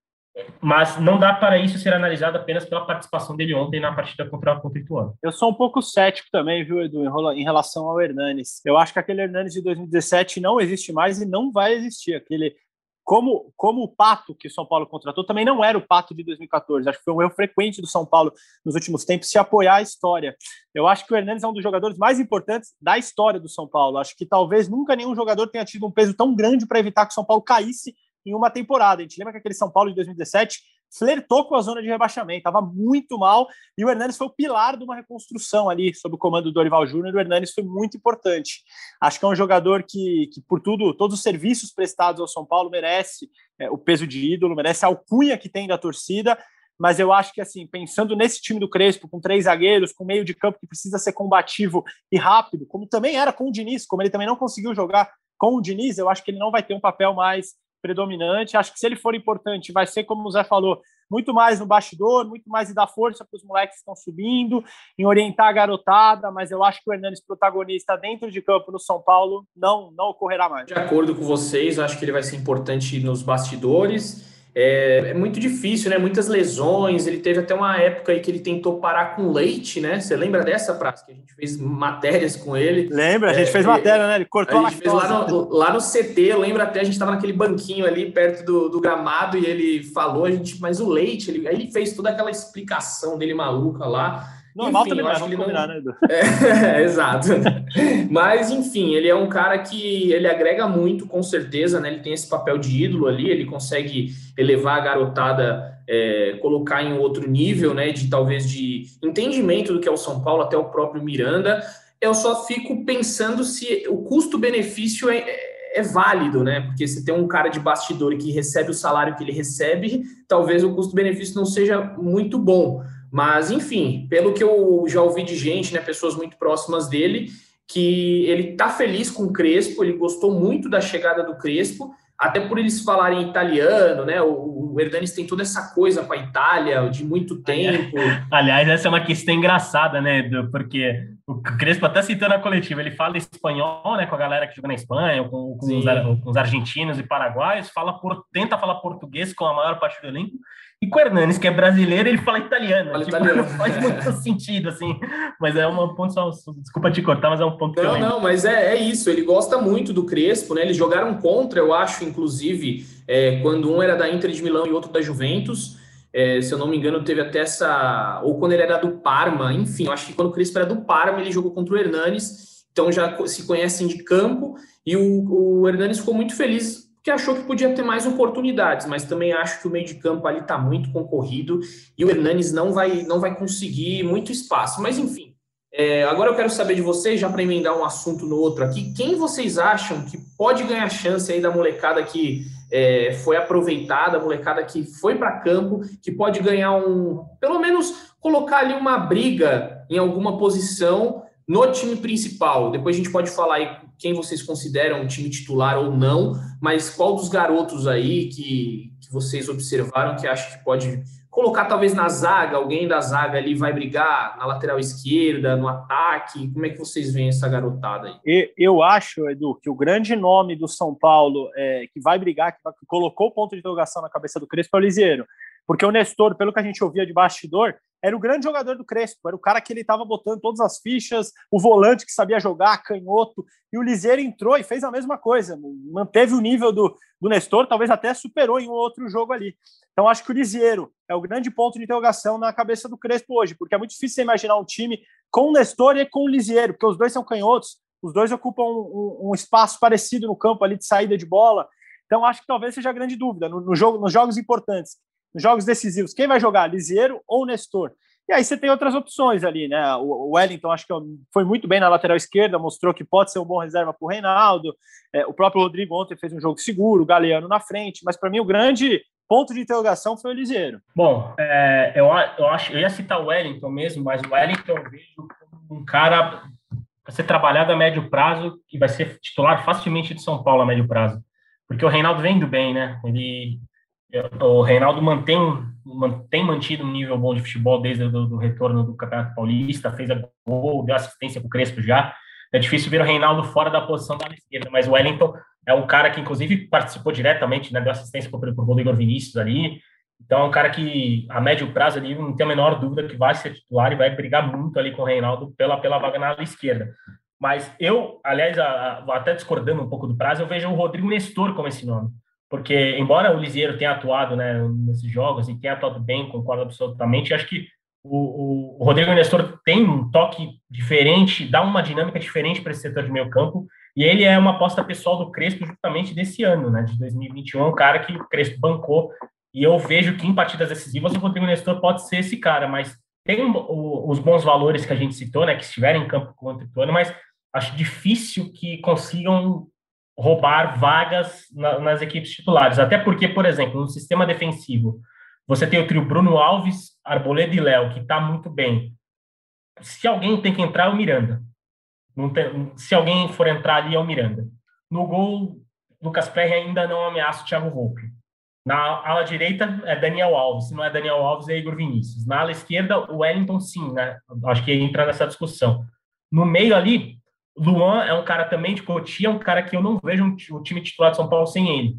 mas não dá para isso ser analisado apenas pela participação dele ontem na partida contra, o Ituano. Eu sou um pouco cético também, viu, Edu, em relação ao Hernanes. Eu acho que aquele Hernanes de 2017 não existe mais e não vai existir. Aquele, como, como o Pato que o São Paulo contratou também não era o Pato de 2014. Acho que foi um erro frequente do São Paulo nos últimos tempos se apoiar a história. Eu acho que o Hernandes é um dos jogadores mais importantes da história do São Paulo. Acho que talvez nunca nenhum jogador tenha tido um peso tão grande para evitar que o São Paulo caísse em uma temporada. A gente lembra que aquele São Paulo de 2017 flertou com a zona de rebaixamento, estava muito mal, e o Hernanes foi o pilar de uma reconstrução ali, sob o comando do Dorival Júnior, o Hernanes foi muito importante. Acho que é um jogador que, que por tudo, todos os serviços prestados ao São Paulo, merece é, o peso de ídolo, merece a alcunha que tem da torcida, mas eu acho que, assim, pensando nesse time do Crespo, com três zagueiros, com meio de campo que precisa ser combativo e rápido, como também era com o Diniz, como ele também não conseguiu jogar com o Diniz, eu acho que ele não vai ter um papel mais predominante. Acho que se ele for importante, vai ser, como o Zé falou, muito mais no bastidor, muito mais em dar força para os moleques que estão subindo, em orientar a garotada, mas eu acho que o Hernandes protagonista dentro de campo no São Paulo não, não ocorrerá mais. De acordo com vocês, acho que ele vai ser importante nos bastidores é, é, muito difícil, né? Muitas lesões. Ele teve até uma época aí que ele tentou parar com leite, né? Você lembra dessa, Praça? Que a gente fez matérias com ele. Lembra? A gente é, fez matéria, né? Ele cortou a gente fez lá no, lá no CT, eu lembro até, a gente estava naquele banquinho ali perto do, do gramado e ele falou, a gente, mas o leite, ele, aí ele fez toda aquela explicação dele maluca lá. Normal enfim, também, mas vamos combinar, não... né, Edu? É, exato. Mas, enfim, ele é um cara que ele agrega muito, com certeza, né? Ele tem esse papel de ídolo ali, ele consegue elevar a garotada, é, colocar em outro nível, né? De talvez de entendimento do que é o São Paulo, até o próprio Miranda. Eu só fico pensando se o custo-benefício é, é válido, né? Porque se tem um cara de bastidor que recebe o salário que ele recebe, talvez o custo-benefício não seja muito bom. Mas, enfim, pelo que eu já ouvi de gente, né, pessoas muito próximas dele, que ele tá feliz com o Crespo, ele gostou muito da chegada do Crespo, até por eles falarem italiano, né? O, o Hernanes tem toda essa coisa com a Itália de muito tempo. Aliás, essa é uma questão engraçada, né, Edu? Porque o Crespo até citando a coletiva, ele fala espanhol, né, com a galera que joga na Espanha, com, com, os, com os, argentinos e paraguaios, fala por, tenta falar português com a maior parte do elenco, e com o Hernanes, que é brasileiro, ele fala italiano. Fala tipo, italiano. Não faz muito sentido, assim. Mas é uma ponto só. Desculpa te cortar, mas é um ponto Não, não, mas é, é isso. Ele gosta muito do Crespo, né? Eles jogaram contra, eu acho, inclusive, é, quando um era da Inter de Milão e outro da Juventus. É, se eu não me engano, teve até essa. Ou quando ele era do Parma, enfim, eu acho que quando o Crespo era do Parma, ele jogou contra o Hernanes, então já se conhecem de campo, e o, o Hernanes ficou muito feliz que achou que podia ter mais oportunidades, mas também acho que o meio de campo ali está muito concorrido e o Hernanes não vai, não vai conseguir muito espaço. Mas enfim, é, agora eu quero saber de vocês, já para emendar um assunto no outro aqui, quem vocês acham que pode ganhar chance aí da molecada que é, foi aproveitada, a molecada que foi para campo, que pode ganhar um, pelo menos colocar ali uma briga em alguma posição no time principal. Depois a gente pode falar aí quem vocês consideram o time titular ou não, mas qual dos garotos aí que, que vocês observaram que acha que pode colocar talvez na zaga, alguém da zaga ali vai brigar na lateral esquerda, no ataque? Como é que vocês veem essa garotada aí? Eu acho, Edu, que o grande nome do São Paulo é, que vai brigar, que, colocou o ponto de interrogação na cabeça do Crespo é o Liseiro. Porque o Nestor, pelo que a gente ouvia de bastidor, era o grande jogador do Crespo, era o cara que ele estava botando todas as fichas, o volante que sabia jogar, canhoto, e o Liseiro entrou e fez a mesma coisa, manteve o nível do, do Nestor, talvez até superou em um outro jogo ali. Então acho que o Liseiro é o grande ponto de interrogação na cabeça do Crespo hoje, porque é muito difícil imaginar um time com o Nestor e com o Liseiro, porque os dois são canhotos, os dois ocupam um, um, um espaço parecido no campo ali de saída de bola, então acho que talvez seja a grande dúvida no, no jogo, nos jogos importantes nos jogos decisivos, quem vai jogar, Lisieiro ou Nestor? E aí você tem outras opções ali, né? O Wellington acho que foi muito bem na lateral esquerda, mostrou que pode ser um bom reserva para o Reinaldo. É, o próprio Rodrigo ontem fez um jogo seguro, o Galeano na frente, mas para mim o grande ponto de interrogação foi o Lisieiro. Bom, é, eu, eu acho, eu ia citar o Wellington mesmo, mas o Wellington eu vejo como um cara para ser trabalhado a médio prazo, que vai ser titular facilmente de São Paulo a médio prazo. Porque o Reinaldo vem do bem, né? Ele o Reinaldo mantém, mantém mantido um nível bom de futebol desde o retorno do Campeonato Paulista, fez a gol, deu assistência para o Crespo já. É difícil ver o Reinaldo fora da posição da esquerda, mas o Wellington é um cara que, inclusive, participou diretamente, né, deu assistência para o gol do Igor Vinícius ali. Então, é um cara que, a médio prazo, ali, não tem a menor dúvida que vai ser titular e vai brigar muito ali com o Reinaldo pela, pela vaga na esquerda. Mas eu, aliás, a, a, até discordando um pouco do prazo, eu vejo o Rodrigo Nestor como esse nome porque embora o Lisieiro tenha atuado né, nesses jogos e tenha atuado bem, concordo absolutamente, acho que o, o, Rodrigo Nestor tem um toque diferente, dá uma dinâmica diferente para esse setor de meio campo, e ele é uma aposta pessoal do Crespo justamente desse ano, né, de 2021, um cara que o Crespo bancou, e eu vejo que em partidas decisivas o Rodrigo Nestor pode ser esse cara, mas tem o, os bons valores que a gente citou, né, que estiverem em campo contra o ano, mas acho difícil que consigam roubar vagas na, nas equipes titulares. Até porque, por exemplo, no sistema defensivo, você tem o trio Bruno Alves, Arboleda e Léo, que está muito bem. Se alguém tem que entrar, é o Miranda. Tem, se alguém for entrar ali, é o Miranda. No gol, Lucas Perry ainda não ameaça o Thiago Volpe. Na ala direita é Daniel Alves, se não é Daniel Alves é Igor Vinícius. Na ala esquerda, o Wellington sim, né? Acho que entra nessa discussão. No meio ali, Luan é um cara também de Cotia, é um cara que eu não vejo o time titular de São Paulo sem ele.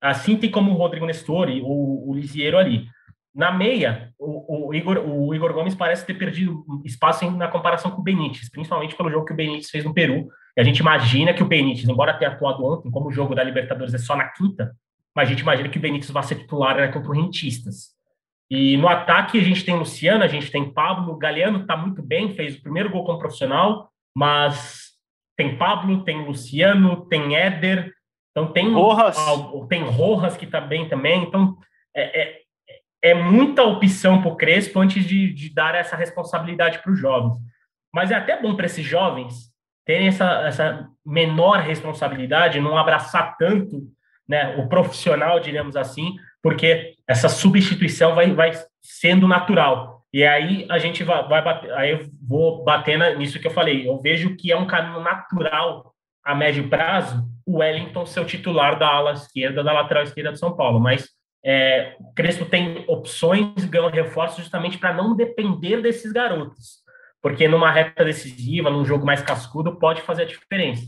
Assim tem como o Rodrigo Nestor e o, o ali. Na meia, o, o, Igor, o Igor Gomes parece ter perdido espaço em, na comparação com o Benítez, principalmente pelo jogo que o Benítez fez no Peru. E a gente imagina que o Benítez, embora tenha atuado ontem, como o jogo da Libertadores é só na quinta, mas a gente imagina que o Benítez vai ser titular né, contra o Rentistas. E no ataque a gente tem Luciano, a gente tem Pablo, o Galeano está muito bem, fez o primeiro gol como profissional, mas tem Pablo, tem Luciano, tem Éder, então tem Rojas, tem Rojas que está bem também, então é, é é muita opção para o Crespo antes de, de, dar essa responsabilidade para os jovens. Mas é até bom para esses jovens terem essa, essa menor responsabilidade, não abraçar tanto né, o profissional, diríamos assim, porque essa substituição vai, vai sendo natural. E aí a gente vai, vai bater, aí eu vou bater nisso que eu falei. Eu vejo que é um caminho natural a médio prazo o Wellington ser o titular da ala esquerda, da lateral esquerda de São Paulo, mas é, o Crespo tem opções, ganha reforços justamente para não depender desses garotos, porque numa reta decisiva, num jogo mais cascudo, pode fazer a diferença.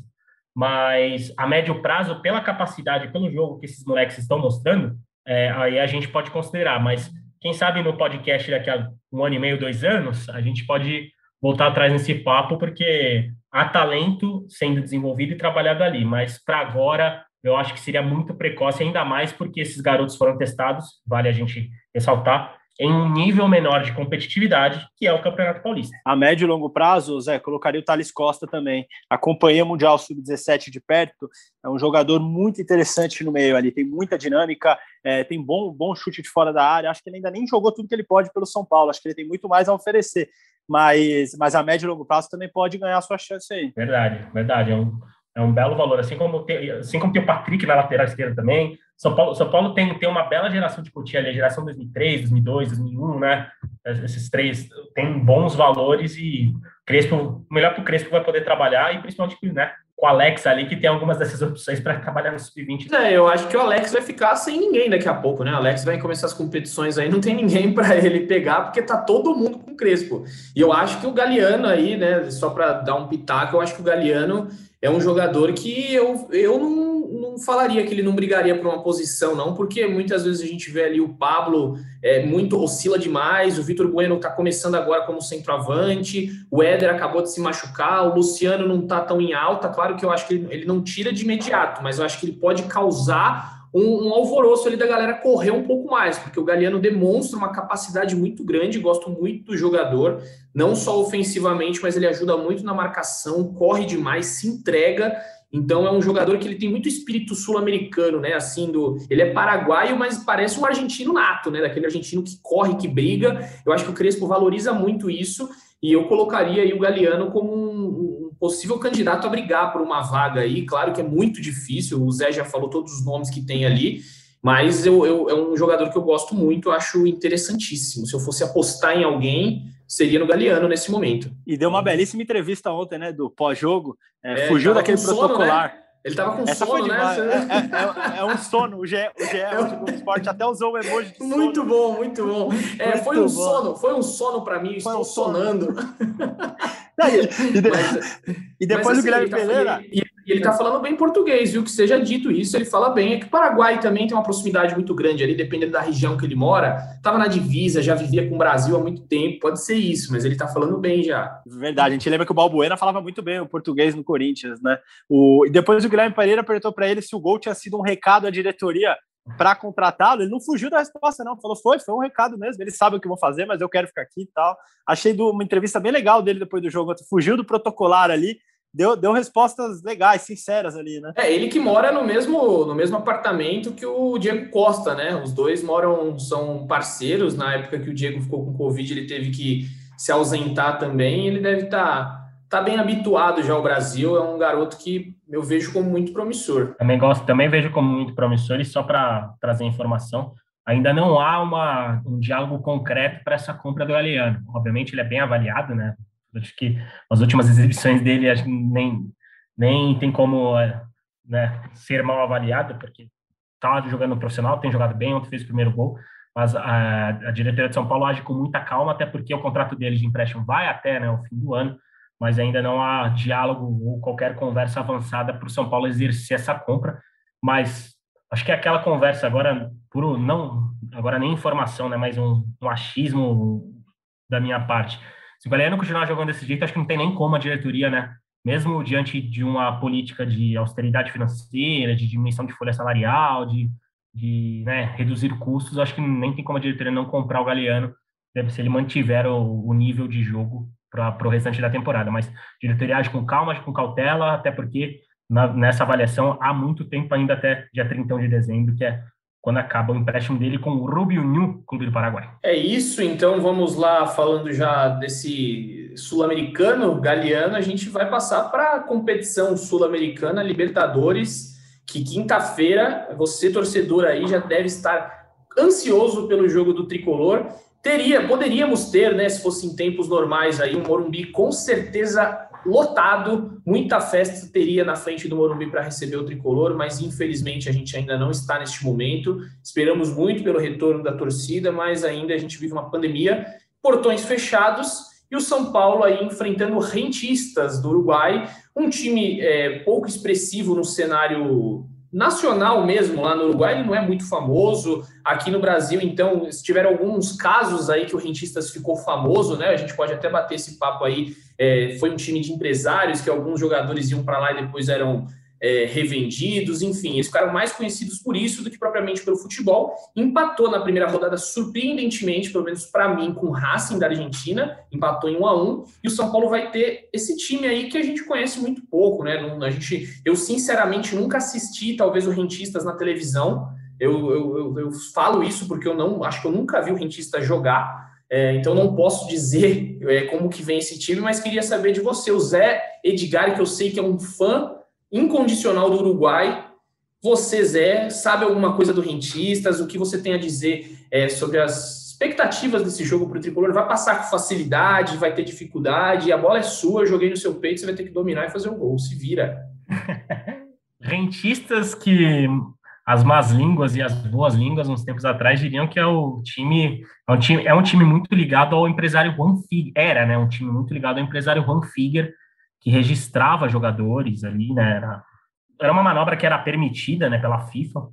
Mas a médio prazo, pela capacidade, pelo jogo que esses moleques estão mostrando, é, aí a gente pode considerar. Mas quem sabe no podcast daqui a um ano e meio, dois anos, a gente pode voltar atrás nesse papo, porque há talento sendo desenvolvido e trabalhado ali. Mas para agora, eu acho que seria muito precoce, ainda mais porque esses garotos foram testados, vale a gente ressaltar, em um nível menor de competitividade, que é o Campeonato Paulista. A médio e longo prazo, Zé, colocaria o Thales Costa também. Acompanhei o Mundial Sub-17 de perto, é um jogador muito interessante no meio ali, tem muita dinâmica, é, tem bom, bom chute de fora da área, acho que ele ainda nem jogou tudo que ele pode pelo São Paulo, acho que ele tem muito mais a oferecer, mas, mas a médio e longo prazo também pode ganhar sua chance aí. Verdade, verdade, é um é um belo valor, assim como tem, assim como tem o Patrick na lateral esquerda também. São Paulo, São Paulo tem, tem uma bela geração de Coutinho ali, a geração 2003, 2002, 2001, né? Esses três têm bons valores e Crespo, melhor que o Crespo vai poder trabalhar e principalmente, né? Com o Alex ali, que tem algumas dessas opções para trabalhar no sub-20. É, eu acho que o Alex vai ficar sem ninguém daqui a pouco, né? O Alex vai começar as competições aí, não tem ninguém para ele pegar, porque tá todo mundo com o Crespo. E eu acho que o Galeano aí, né? Só para dar um pitaco, eu acho que o Galeano é um jogador que eu, eu não, não falaria que ele não brigaria por uma posição, não, porque muitas vezes a gente vê ali o Pablo é, muito oscila demais, o Vitor Bueno está começando agora como centroavante, o Éder acabou de se machucar, o Luciano não está tão em alta, claro que eu acho que ele, ele não tira de imediato, mas eu acho que ele pode causar um, um, alvoroço ali da galera correr um pouco mais, porque o Galeano demonstra uma capacidade muito grande, gosto muito do jogador, não só ofensivamente, mas ele ajuda muito na marcação, corre demais, se entrega. Então é um jogador que ele tem muito espírito sul-americano, né? Assim, do, ele é paraguaio, mas parece um argentino nato, né? Daquele argentino que corre, que briga. Eu acho que o Crespo valoriza muito isso e eu colocaria aí o Galeano como um, possível candidato a brigar por uma vaga aí. Claro que é muito difícil, o Zé já falou todos os nomes que tem ali, mas eu, eu, é um jogador que eu gosto muito, acho interessantíssimo. Se eu fosse apostar em alguém, seria no Galeano nesse momento. E deu uma belíssima entrevista ontem, né, do pós-jogo, é, é, fugiu daquele protocolar. Sono, né? Ele tava com Essa sono, né? É, é, é, um sono. O GE, o GE é o Esporte até usou o emoji de sono. Muito bom, muito bom. É, muito foi um bom. sono, foi um sono para mim, foi estou um sonando. e, de, mas, e, depois mas, assim, o Guilherme tá, Pereira. E, e ele tá falando bem português, viu? Que seja dito isso, ele fala bem. É que o Paraguai também tem uma proximidade muito grande ali, dependendo da região que ele mora. Tava na divisa, já vivia com o Brasil há muito tempo, pode ser isso, mas ele tá falando bem já. Verdade, a gente lembra que o Balbuena falava muito bem o português no Corinthians, né? O, e depois o Guilherme Pereira perguntou para ele se o gol tinha sido um recado à diretoria para contratá-lo, ele não fugiu da resposta, não. Falou, foi, foi um recado mesmo. Eles sabem o que vão fazer, mas eu quero ficar aqui e tal. Achei do, uma entrevista bem legal dele depois do jogo. Fugiu do protocolar ali, deu, deu respostas legais, sinceras ali, né? É, ele que mora no mesmo, no mesmo apartamento que o Diego Costa, né? Os dois moram, são parceiros. Na época que o Diego ficou com Covid, ele teve que se ausentar também. Ele deve estar. Tá está bem habituado já ao Brasil, é um garoto que eu vejo como muito promissor. Também gosto, também vejo como muito promissor e só para trazer informação, ainda não há uma, um diálogo concreto para essa compra do Galeano. Obviamente ele é bem avaliado, né? Acho que as últimas exibições dele nem nem tem como é, né, ser mal avaliada, porque está jogando profissional, tem jogado bem, ontem fez o primeiro gol, mas a, a, diretoria de São Paulo age com muita calma, até porque o contrato dele de empréstimo vai até né, o fim do ano, mas ainda não há diálogo ou qualquer conversa avançada para o São Paulo exercer essa compra. Mas acho que é aquela conversa agora, por não agora nem informação, né, mas um, um achismo da minha parte. Se o Galeno continuar jogando desse jeito, acho que não tem nem como a diretoria, né, mesmo diante de uma política de austeridade financeira, de diminuição de folha salarial, de, de né, reduzir custos, acho que nem tem como a diretoria não comprar o Galeano, se ele mantiver o, o nível de jogo para o restante da temporada. Mas diretoria age com calma, com cautela, até porque na, nessa avaliação há muito tempo ainda até dia 31 de dezembro, que é quando acaba o empréstimo dele com o Rubio New, Clube do Paraguai. É isso, então vamos lá, falando já desse sul-americano, Galeano, a gente vai passar para a competição sul-americana, Libertadores, que quinta-feira, você torcedor aí já deve estar ansioso pelo jogo do Tricolor, Teria, poderíamos ter, né, se fosse em tempos normais aí, um Morumbi com certeza lotado, muita festa teria na frente do Morumbi para receber o tricolor, mas infelizmente a gente ainda não está neste momento. Esperamos muito pelo retorno da torcida, mas ainda a gente vive uma pandemia, portões fechados e o São Paulo aí enfrentando rentistas do Uruguai, um time é, pouco expressivo no cenário nacional mesmo, lá no Uruguai, ele não é muito famoso. Aqui no Brasil, então, tiveram alguns casos aí que o Rentistas ficou famoso, né? A gente pode até bater esse papo aí. É, foi um time de empresários que alguns jogadores iam para lá e depois eram é, revendidos, enfim, eles ficaram mais conhecidos por isso do que propriamente pelo futebol. Empatou na primeira rodada, surpreendentemente, pelo menos para mim, com o Racing da Argentina, empatou em 1 a 1 e o São Paulo vai ter esse time aí que a gente conhece muito pouco, né? A gente, eu sinceramente nunca assisti, talvez, o Rentistas na televisão. Eu, eu, eu, eu falo isso porque eu não acho que eu nunca vi o Rentista jogar. É, então não posso dizer é, como que vem esse time, mas queria saber de você, o Zé Edgar, que eu sei que é um fã incondicional do Uruguai. Você, Zé, sabe alguma coisa do Rentistas? O que você tem a dizer é, sobre as expectativas desse jogo para o Tricolor? Vai passar com facilidade, vai ter dificuldade, a bola é sua, joguei no seu peito, você vai ter que dominar e fazer um gol, se vira. Rentistas que as más línguas e as boas línguas, uns tempos atrás, diriam que é o time é um time, é um time muito ligado ao empresário Juan Figuer, era, né, um time muito ligado ao empresário Juan Figuer, que registrava jogadores ali, né? Era, era uma manobra que era permitida, né, pela FIFA.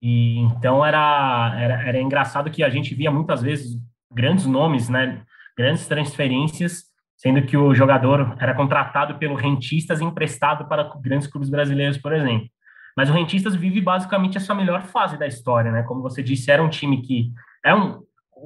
E então era, era, era engraçado que a gente via muitas vezes grandes nomes, né, grandes transferências, sendo que o jogador era contratado pelo Rentistas e emprestado para grandes clubes brasileiros, por exemplo. Mas o Rentistas vive basicamente essa melhor fase da história, né? Como você disse, era um time que é um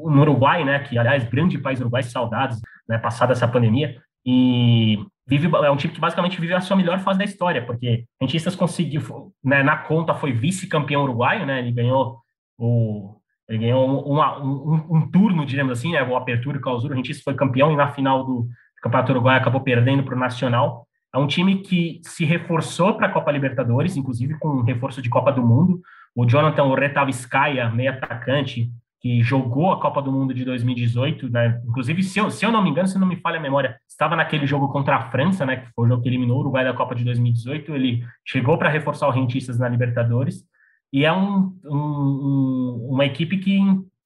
no Uruguai, né? Que aliás, grande país Uruguai, saudades, né? Passada essa pandemia, e vive é um time que basicamente vive a sua melhor fase da história, porque Rentistas conseguiu, né, na conta foi vice-campeão uruguaio, né? Ele ganhou o ele ganhou um, um, turno, digamos assim, né? O Apertura e o Clausura. O Rentistas foi campeão e na final do Campeonato Uruguaio acabou perdendo para o Nacional. É um time que se reforçou para a Copa Libertadores, inclusive com um reforço de Copa do Mundo. O Jonathan Oretaviskaya, meio atacante, que jogou a Copa do Mundo de 2018, né? Inclusive, se eu, se eu não me engano, se não me falha a memória, estava naquele jogo contra a França, né? Que foi o jogo que eliminou o Uruguai da Copa de 2018. Ele chegou para reforçar o Rentistas na Libertadores e é um, um, uma equipe que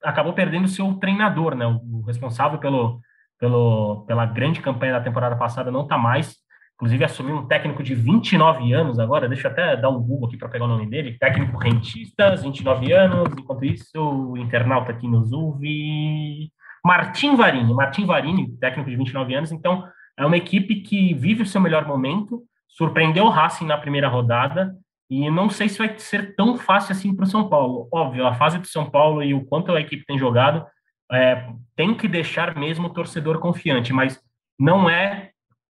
acabou perdendo seu treinador, né? O responsável pelo, pelo, pela grande campanha da temporada passada não está mais. Inclusive, assumiu um técnico de 29 anos agora. Deixa eu até dar um Google aqui para pegar o nome dele. Técnico rentistas, 29 anos. Enquanto isso, o internauta aqui nos ouve. Martim Varini. Martim Varini, técnico de 29 anos. Então, é uma equipe que vive o seu melhor momento. Surpreendeu o Racing na primeira rodada. E não sei se vai ser tão fácil assim para o São Paulo. Óbvio, a fase do São Paulo e o quanto a equipe tem jogado é, tem que deixar mesmo o torcedor confiante, mas não é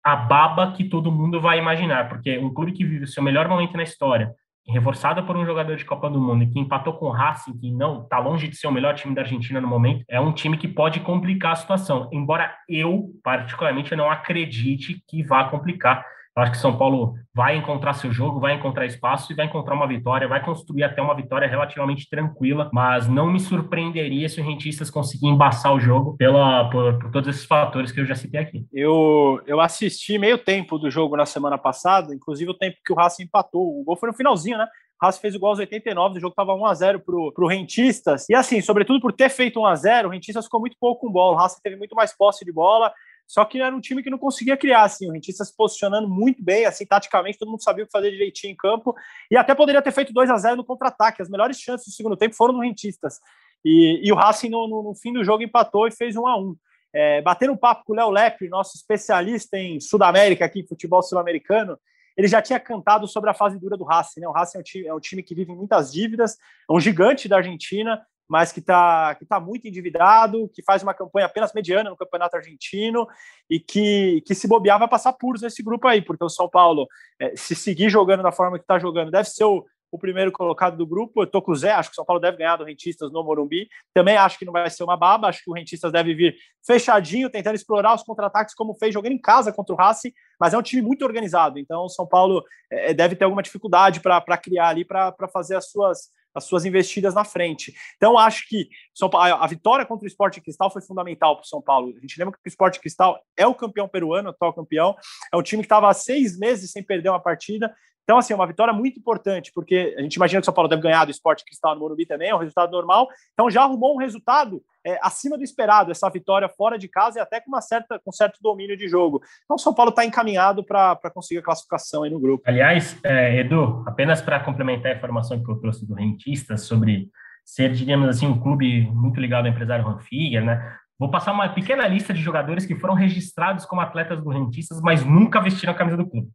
a baba que todo mundo vai imaginar, porque um clube que vive o seu melhor momento na história, reforçado por um jogador de Copa do Mundo e que empatou com o Racing, que não está longe de ser o melhor time da Argentina no momento, é um time que pode complicar a situação. Embora eu, particularmente, não acredite que vá complicar. Acho que São Paulo vai encontrar seu jogo, vai encontrar espaço e vai encontrar uma vitória, vai construir até uma vitória relativamente tranquila, mas não me surpreenderia se o Rentistas conseguir embaçar o jogo pela, por, por todos esses fatores que eu já citei aqui. Eu, eu assisti meio tempo do jogo na semana passada, inclusive o tempo que o Racing empatou. O gol foi no finalzinho, né? O Racing fez o gol aos 89, o jogo estava 1x0 pro, pro Rentistas. E assim, sobretudo por ter feito 1x0, o Rentistas ficou muito pouco com bola. O Racing teve muito mais posse de bola. Só que era um time que não conseguia criar, assim, o Rentista se posicionando muito bem, assim, taticamente, todo mundo sabia o que fazer direitinho em campo, e até poderia ter feito 2 a 0 no contra-ataque. As melhores chances do segundo tempo foram no Rentistas. E, e o Racing, no, no, no, fim do jogo, empatou e fez 1 a 1 é, um papo com o Léo Lepre, nosso especialista em Sudamérica, aqui, futebol sul-americano, ele já tinha cantado sobre a fase dura do Racing, né? O Racing é um time, é um time que vive muitas dívidas, é um gigante da Argentina, mas que está que tá muito endividado, que faz uma campanha apenas mediana no Campeonato Argentino e que, que se bobear vai passar puros nesse grupo aí, porque o São Paulo, é, se seguir jogando da forma que está jogando, deve ser o, o primeiro colocado do grupo. Eu tô com o Zé, acho que o São Paulo deve ganhar do Rentistas no Morumbi. Também acho que não vai ser uma baba, acho que o Rentistas deve vir fechadinho, tentando explorar os contra-ataques, como fez jogando em casa contra o Racing, mas é um time muito organizado. Então o São Paulo é, deve ter alguma dificuldade para criar ali, para fazer as suas as suas investidas na frente. Então, acho que a vitória contra o Esporte Cristal foi fundamental para o São Paulo. A gente lembra que o Esporte Cristal é o campeão peruano, atual campeão, é um time que estava há seis meses sem perder uma partida, então, assim, é uma vitória muito importante, porque a gente imagina que o São Paulo deve ganhar do esporte cristal no Morumbi também, é um resultado normal. Então, já arrumou um resultado é, acima do esperado, essa vitória fora de casa e até com uma certa com certo domínio de jogo. Então, o São Paulo está encaminhado para conseguir a classificação aí no grupo. Aliás, é, Edu, apenas para complementar a informação que eu trouxe do Rentistas sobre ser, diríamos assim, um clube muito ligado ao empresário Figuer, né? Vou passar uma pequena lista de jogadores que foram registrados como atletas do Rentistas, mas nunca vestiram a camisa do clube.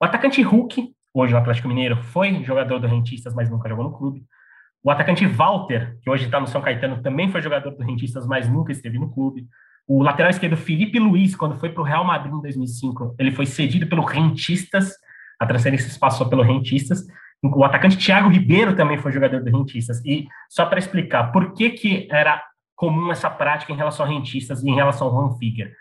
O atacante Hulk, hoje no Atlético Mineiro, foi jogador do Rentistas, mas nunca jogou no clube. O atacante Walter, que hoje está no São Caetano, também foi jogador do Rentistas, mas nunca esteve no clube. O lateral esquerdo Felipe Luiz, quando foi para o Real Madrid em 2005, ele foi cedido pelo Rentistas, a transferência passou pelo Rentistas. O atacante Thiago Ribeiro também foi jogador do Rentistas. E só para explicar, por que, que era comum essa prática em relação a Rentistas e em relação ao Juan Figuer?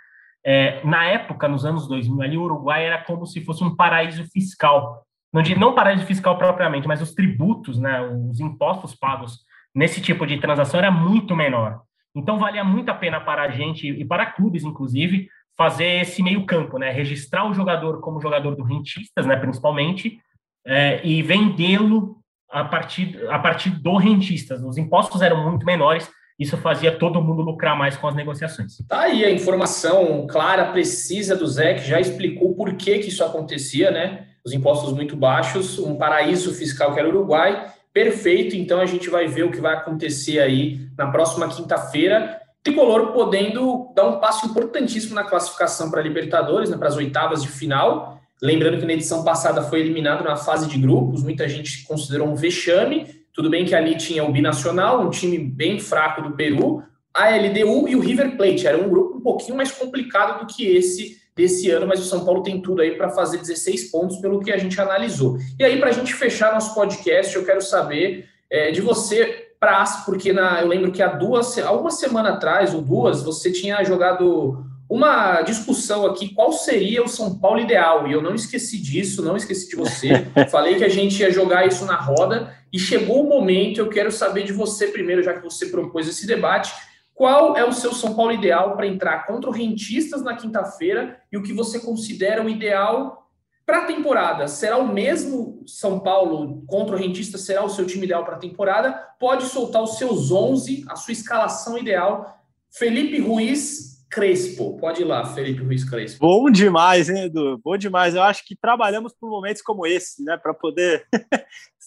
É, na época, nos anos 2000, ali o Uruguai era como se fosse um paraíso fiscal não, não paraíso fiscal propriamente, mas os tributos, né, os impostos pagos nesse tipo de transação era muito menor. Então valia muito a pena para a gente e para clubes, inclusive, fazer esse meio campo, né, registrar o jogador como jogador do rentistas, né, principalmente, é, e vendê-lo a partir a partir do rentistas. Os impostos eram muito menores. Isso fazia todo mundo lucrar mais com as negociações. Tá aí a informação clara, precisa do Zé, que já explicou por que, que isso acontecia, né? Os impostos muito baixos, um paraíso fiscal que era o Uruguai. Perfeito, então a gente vai ver o que vai acontecer aí na próxima quinta-feira. Tricolor podendo dar um passo importantíssimo na classificação para a Libertadores, né, para as oitavas de final. Lembrando que na edição passada foi eliminado na fase de grupos, muita gente considerou um vexame. Tudo bem que ali tinha o Binacional, um time bem fraco do Peru, a LDU e o River Plate. Era um grupo um pouquinho mais complicado do que esse desse ano, mas o São Paulo tem tudo aí para fazer 16 pontos pelo que a gente analisou. E aí, para a gente fechar nosso podcast, eu quero saber é, de você, Praz, porque na, eu lembro que há duas, alguma semana atrás, ou duas, você tinha jogado uma discussão aqui, qual seria o São Paulo ideal? E eu não esqueci disso, não esqueci de você. Falei que a gente ia jogar isso na roda, e chegou o momento, eu quero saber de você primeiro, já que você propôs esse debate, qual é o seu São Paulo ideal para entrar contra o Rentistas na quinta-feira e o que você considera o ideal para a temporada? Será o mesmo São Paulo contra o Rentistas? Será o seu time ideal para a temporada? Pode soltar os seus 11, a sua escalação ideal. Felipe Ruiz Crespo. Pode ir lá, Felipe Ruiz Crespo. Bom demais, hein, Edu? Bom demais. Eu acho que trabalhamos por momentos como esse, né? Para poder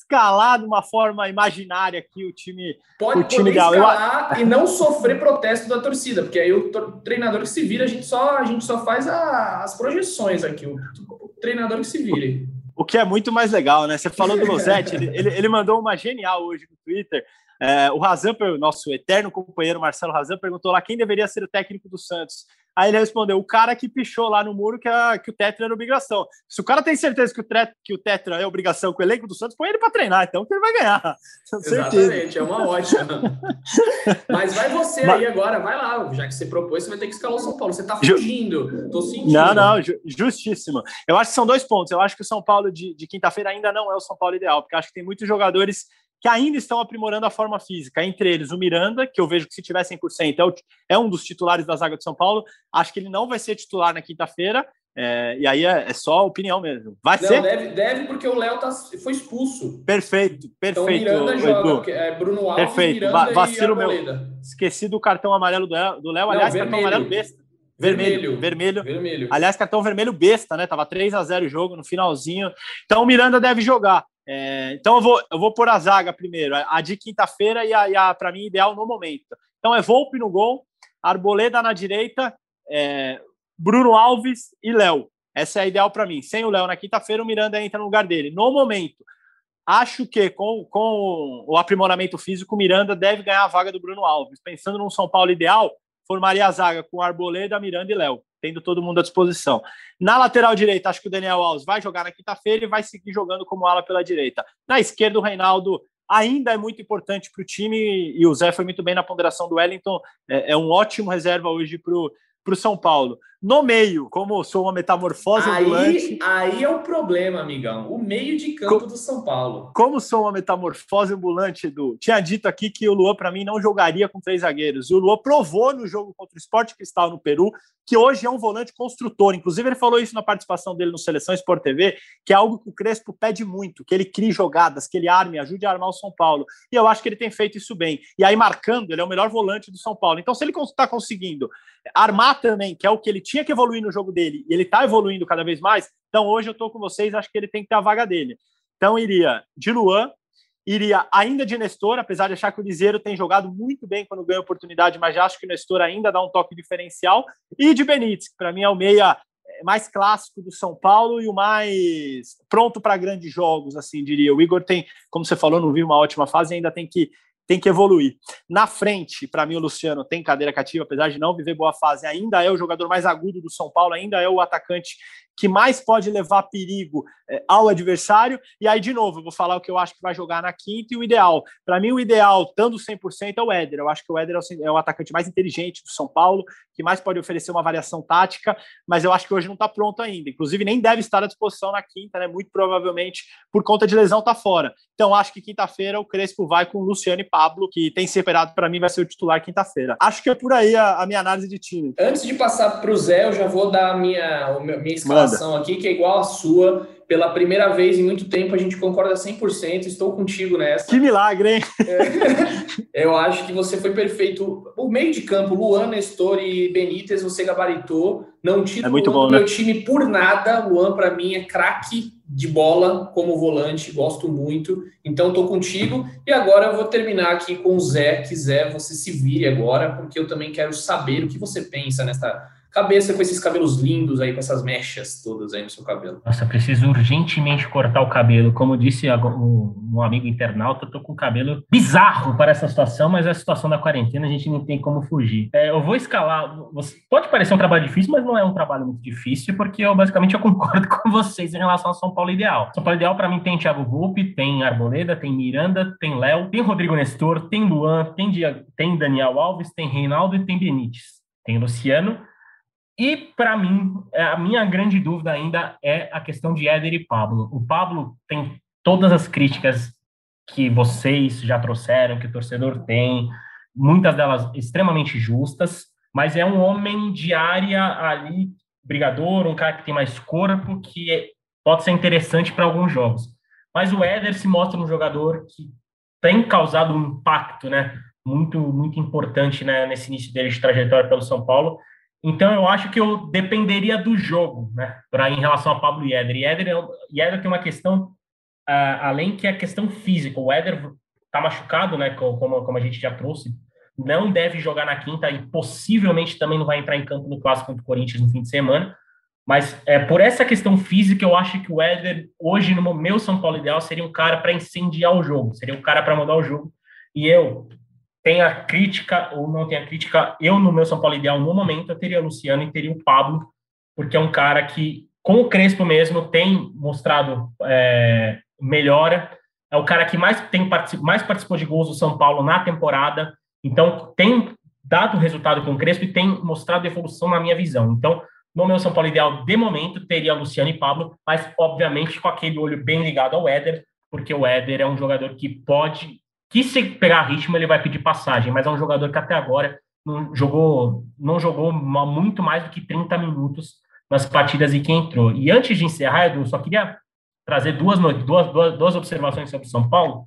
escalar de uma forma imaginária aqui o time. Pode o time escalar e não sofrer protesto da torcida, porque aí o treinador que se vira, a gente só, a gente só faz a, as projeções aqui. O, o treinador que se vire. O que é muito mais legal, né? Você falou do Losetti, ele, ele, ele mandou uma genial hoje no Twitter é, o Razan, nosso eterno companheiro Marcelo Razan, perguntou lá quem deveria ser o técnico do Santos. Aí ele respondeu: o cara que pichou lá no muro que, a, que o Tetra era obrigação. Se o cara tem certeza que o, tre, que o Tetra é obrigação com o elenco do Santos, põe ele para treinar, então que ele vai ganhar. Exatamente, é uma ótima. Mas vai você Mas... aí agora, vai lá, já que você propôs, você vai ter que escalar o São Paulo. Você tá fugindo, tô sentindo. Não, não, justíssimo. Eu acho que são dois pontos. Eu acho que o São Paulo de, de quinta-feira ainda não é o São Paulo ideal, porque acho que tem muitos jogadores que ainda estão aprimorando a forma física. Entre eles, o Miranda, que eu vejo que se tiver 100% é, o, é um dos titulares da zaga de São Paulo. Acho que ele não vai ser titular na quinta-feira. É, e aí é, é, só opinião mesmo. Vai não, ser? Deve, deve porque o Léo tá, foi expulso. Perfeito, perfeito. Então Miranda joga, é Bruno Alves, perfeito. Miranda Vacilo meu. Esqueci do cartão amarelo do Léo. Aliás, não, cartão amarelo besta. Vermelho, vermelho, vermelho. Aliás, cartão vermelho besta, né? Tava 3 a 0 o jogo no finalzinho. Então o Miranda deve jogar. É, então eu vou, eu vou pôr a zaga primeiro, a de quinta-feira e a, a para mim, ideal no momento. Então é Volpe no gol, Arboleda na direita, é, Bruno Alves e Léo. Essa é a ideal para mim. Sem o Léo na quinta-feira, o Miranda entra no lugar dele. No momento, acho que com, com o aprimoramento físico, o Miranda deve ganhar a vaga do Bruno Alves. Pensando num São Paulo ideal, formaria a zaga com Arboleda, Miranda e Léo tendo todo mundo à disposição. Na lateral direita, acho que o Daniel Alves vai jogar na quinta-feira e vai seguir jogando como ala pela direita. Na esquerda, o Reinaldo ainda é muito importante para o time e o Zé foi muito bem na ponderação do Wellington. É, é um ótimo reserva hoje para o São Paulo. No meio, como sou uma metamorfose aí, ambulante. Aí é o problema, amigão. O meio de campo como, do São Paulo. Como sou uma metamorfose ambulante, Edu, tinha dito aqui que o Luan, para mim, não jogaria com três zagueiros. E o Luan provou no jogo contra o Sport Cristal no Peru que hoje é um volante construtor. Inclusive, ele falou isso na participação dele no Seleção Sport TV, que é algo que o Crespo pede muito, que ele crie jogadas, que ele arme, ajude a armar o São Paulo. E eu acho que ele tem feito isso bem. E aí, marcando, ele é o melhor volante do São Paulo. Então, se ele está conseguindo armar também, que é o que ele tinha que evoluir no jogo dele, e ele está evoluindo cada vez mais, então hoje eu estou com vocês, acho que ele tem que ter a vaga dele. Então, iria de Luan, iria ainda de Nestor, apesar de achar que o Liseiro tem jogado muito bem quando ganha oportunidade, mas já acho que o Nestor ainda dá um toque diferencial, e de Benítez, que para mim é o meia é, mais clássico do São Paulo e o mais pronto para grandes jogos, assim diria. O Igor tem, como você falou, não viu uma ótima fase, ainda tem que tem que evoluir. Na frente, para mim, o Luciano tem cadeira cativa, apesar de não viver boa fase, ainda é o jogador mais agudo do São Paulo, ainda é o atacante que mais pode levar perigo é, ao adversário. E aí, de novo, eu vou falar o que eu acho que vai jogar na quinta e o ideal. Para mim, o ideal, estando 100%, é o Éder. Eu acho que o Éder é o atacante mais inteligente do São Paulo, que mais pode oferecer uma variação tática, mas eu acho que hoje não está pronto ainda. Inclusive, nem deve estar à disposição na quinta, né? Muito provavelmente, por conta de lesão, está fora. Então, acho que quinta-feira o Crespo vai com o Luciano e Pablo, que tem separado para mim, vai ser o titular quinta-feira. Acho que é por aí a, a minha análise de time. Antes de passar para o Zé, eu já vou dar a minha, a minha escalação aqui, que é igual a sua pela primeira vez em muito tempo a gente concorda 100%, estou contigo nessa. Que milagre, hein? É, eu acho que você foi perfeito. O meio de campo, Luan, Nestor e Benítez, você gabaritou. Não tiro é muito Luan bom, do né? meu time por nada. Luan, para mim, é craque de bola como volante, gosto muito. Então, estou contigo. E agora eu vou terminar aqui com o Zé. Que Zé, você se vire agora, porque eu também quero saber o que você pensa nesta cabeça com esses cabelos lindos aí, com essas mechas todas aí no seu cabelo. Nossa, preciso urgentemente cortar o cabelo. Como disse um amigo internauta, eu tô com o cabelo bizarro para essa situação, mas é a situação da quarentena a gente não tem como fugir. É, eu vou escalar. Pode parecer um trabalho difícil, mas não é um trabalho muito difícil, porque eu basicamente eu concordo com vocês em relação ao São Paulo ideal. São Paulo ideal para mim tem Thiago Volpe, tem Arboleda, tem Miranda, tem Léo, tem Rodrigo Nestor, tem Luan, tem, tem Daniel Alves, tem Reinaldo e tem Benítez. Tem Luciano, e, para mim, é, a minha grande dúvida ainda é a questão de Éder e Pablo. O Pablo tem todas as críticas que vocês já trouxeram, que o torcedor tem, muitas delas extremamente justas, mas é um homem de área ali, brigador, um cara que tem mais corpo, que pode ser interessante para alguns jogos. Mas o Éder se mostra um jogador que tem causado um impacto né, muito, muito importante né, nesse início dele de trajetória pelo São Paulo, então, eu acho que eu dependeria do jogo, né, para em relação a Pablo e Éder, e Éder tem uma questão, uh, além que a questão física. O Éder está machucado, né, como, como a gente já trouxe, não deve jogar na quinta e possivelmente também não vai entrar em campo no clássico contra o Corinthians no fim de semana. Mas é, por essa questão física, eu acho que o Éder, hoje, no meu São Paulo ideal, seria um cara para incendiar o jogo, seria um cara para mudar o jogo. E eu, tem a crítica ou não tem a crítica, eu no meu São Paulo ideal no momento eu teria o Luciano e teria o Pablo, porque é um cara que com o Crespo mesmo tem mostrado é, melhora, é o cara que mais tem mais participou de gols do São Paulo na temporada, então tem dado resultado com o Crespo e tem mostrado evolução na minha visão. Então, no meu São Paulo ideal, de momento, teria Luciano e Pablo, mas obviamente com aquele olho bem ligado ao Éder, porque o Éder é um jogador que pode, que se pegar ritmo, ele vai pedir passagem, mas é um jogador que até agora não jogou, não jogou muito mais do que 30 minutos nas partidas em que entrou. E antes de encerrar, Edu, só queria trazer duas, duas, duas, duas observações sobre São Paulo,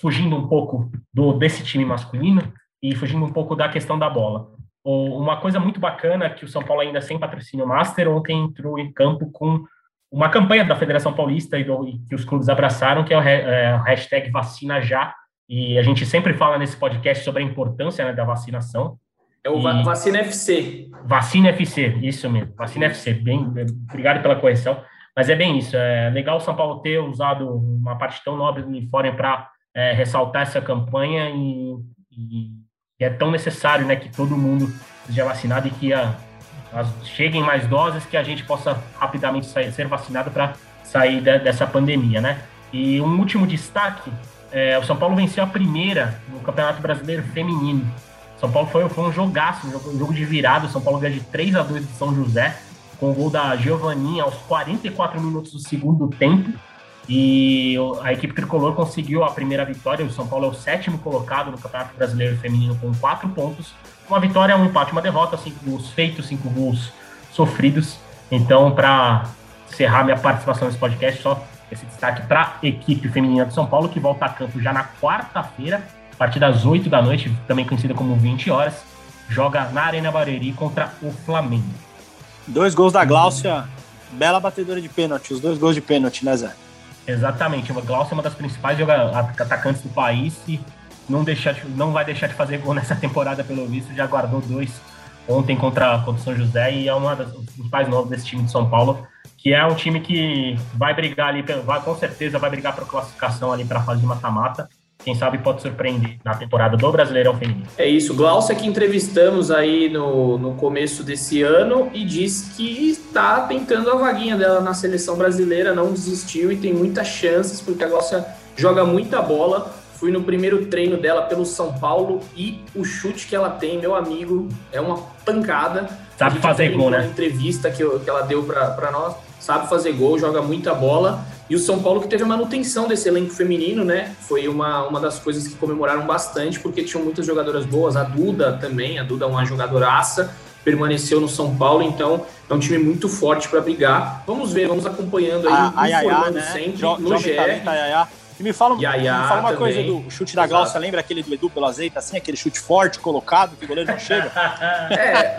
fugindo um pouco do, desse time masculino e fugindo um pouco da questão da bola. Uma coisa muito bacana que o São Paulo ainda sem patrocínio master ontem entrou em campo com uma campanha da Federação Paulista e, do, e que os clubes abraçaram, que é o, é, hashtag vacina já. E a gente sempre fala nesse podcast sobre a importância né, da vacinação. É o e... Vacina FC. Vacina FC, isso mesmo. Vacina FC. Bem, obrigado pela correção. Mas é bem isso. É legal o São Paulo ter usado uma parte tão nobre do uniforme para é, ressaltar essa campanha e, e, é tão necessário né, que todo mundo seja vacinado e que a, cheguem mais doses que a gente possa rapidamente sair, ser vacinado para sair de, dessa pandemia, né? E um último destaque, é, o São Paulo venceu a primeira no Campeonato Brasileiro Feminino. São Paulo foi, foi um jogaço, um jogo, um jogo de virada. O São Paulo ganhou de 3 a 2 de São José, com o gol da Giovanninha aos 44 minutos do segundo tempo. E a equipe tricolor conseguiu a primeira vitória. O São Paulo é o sétimo colocado no Campeonato Brasileiro Feminino com quatro pontos. Uma vitória, um empate, uma derrota, cinco gols feitos, cinco gols sofridos. Então, para encerrar minha participação nesse podcast, só esse destaque para a equipe feminina de São Paulo, que volta a campo já na quarta-feira, a partir das 8 da noite, também conhecida como 20 horas, joga na Arena Barueri contra o Flamengo. Dois gols da Gláucia, bela batedora de pênalti, os dois gols de pênalti, né, Zé? Exatamente. O Glaucio é uma das principais atacantes do país e não, deixar de, não vai deixar de fazer gol nessa temporada, pelo visto. Já guardou dois ontem contra, contra o São José e é uma das principais novas desse time de São Paulo, que é um time que vai brigar ali, vai, com certeza vai brigar para classificação ali para a fase de mata-mata quem sabe pode surpreender na temporada do Brasileirão Feminino. É isso, Glaucia que entrevistamos aí no, no começo desse ano e disse que está tentando a vaguinha dela na seleção brasileira, não desistiu e tem muitas chances, porque a Glaucia joga muita bola. Fui no primeiro treino dela pelo São Paulo e o chute que ela tem, meu amigo, é uma pancada. Sabe fazer gol, né? entrevista que, eu, que ela deu para nós, sabe fazer gol, joga muita bola. E o São Paulo que teve a manutenção desse elenco feminino, né? Foi uma, uma das coisas que comemoraram bastante, porque tinham muitas jogadoras boas. A Duda também, a Duda é uma jogadoraça, permaneceu no São Paulo, então é um time muito forte para brigar. Vamos ver, vamos acompanhando aí, a, a informando né? sempre jo, no GE. E me fala, Yaya me fala uma também. coisa do chute da Glaucia, lembra aquele do Edu pelo azeite, assim, aquele chute forte, colocado, que o goleiro não chega? é.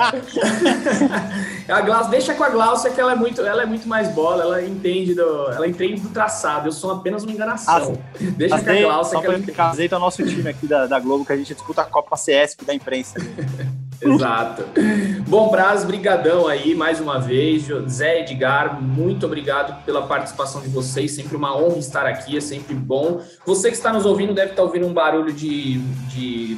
a Glaucia, deixa com a Glaucia que ela é muito, ela é muito mais bola, ela entende do, ela entende do traçado, eu sou apenas uma enganação. As, deixa com a Glaucia que ela entende. Azeita é o nosso time aqui da, da Globo, que a gente disputa a Copa CS da imprensa. Exato. Bom, Braz, brigadão aí mais uma vez. Zé Edgar, muito obrigado pela participação de vocês. Sempre uma honra estar aqui, é sempre bom. Você que está nos ouvindo deve estar ouvindo um barulho de, de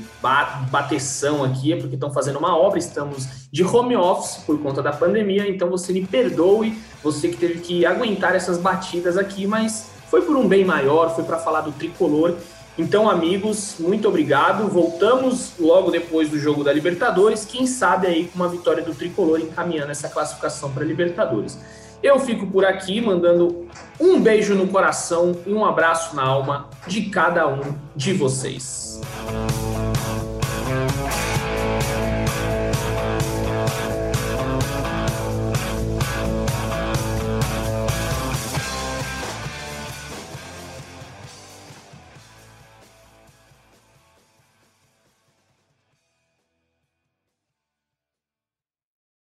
bateção aqui, é porque estão fazendo uma obra. Estamos de home office por conta da pandemia, então você me perdoe, você que teve que aguentar essas batidas aqui, mas foi por um bem maior, foi para falar do tricolor então, amigos, muito obrigado. Voltamos logo depois do jogo da Libertadores, quem sabe aí com uma vitória do tricolor encaminhando essa classificação para Libertadores. Eu fico por aqui mandando um beijo no coração e um abraço na alma de cada um de vocês.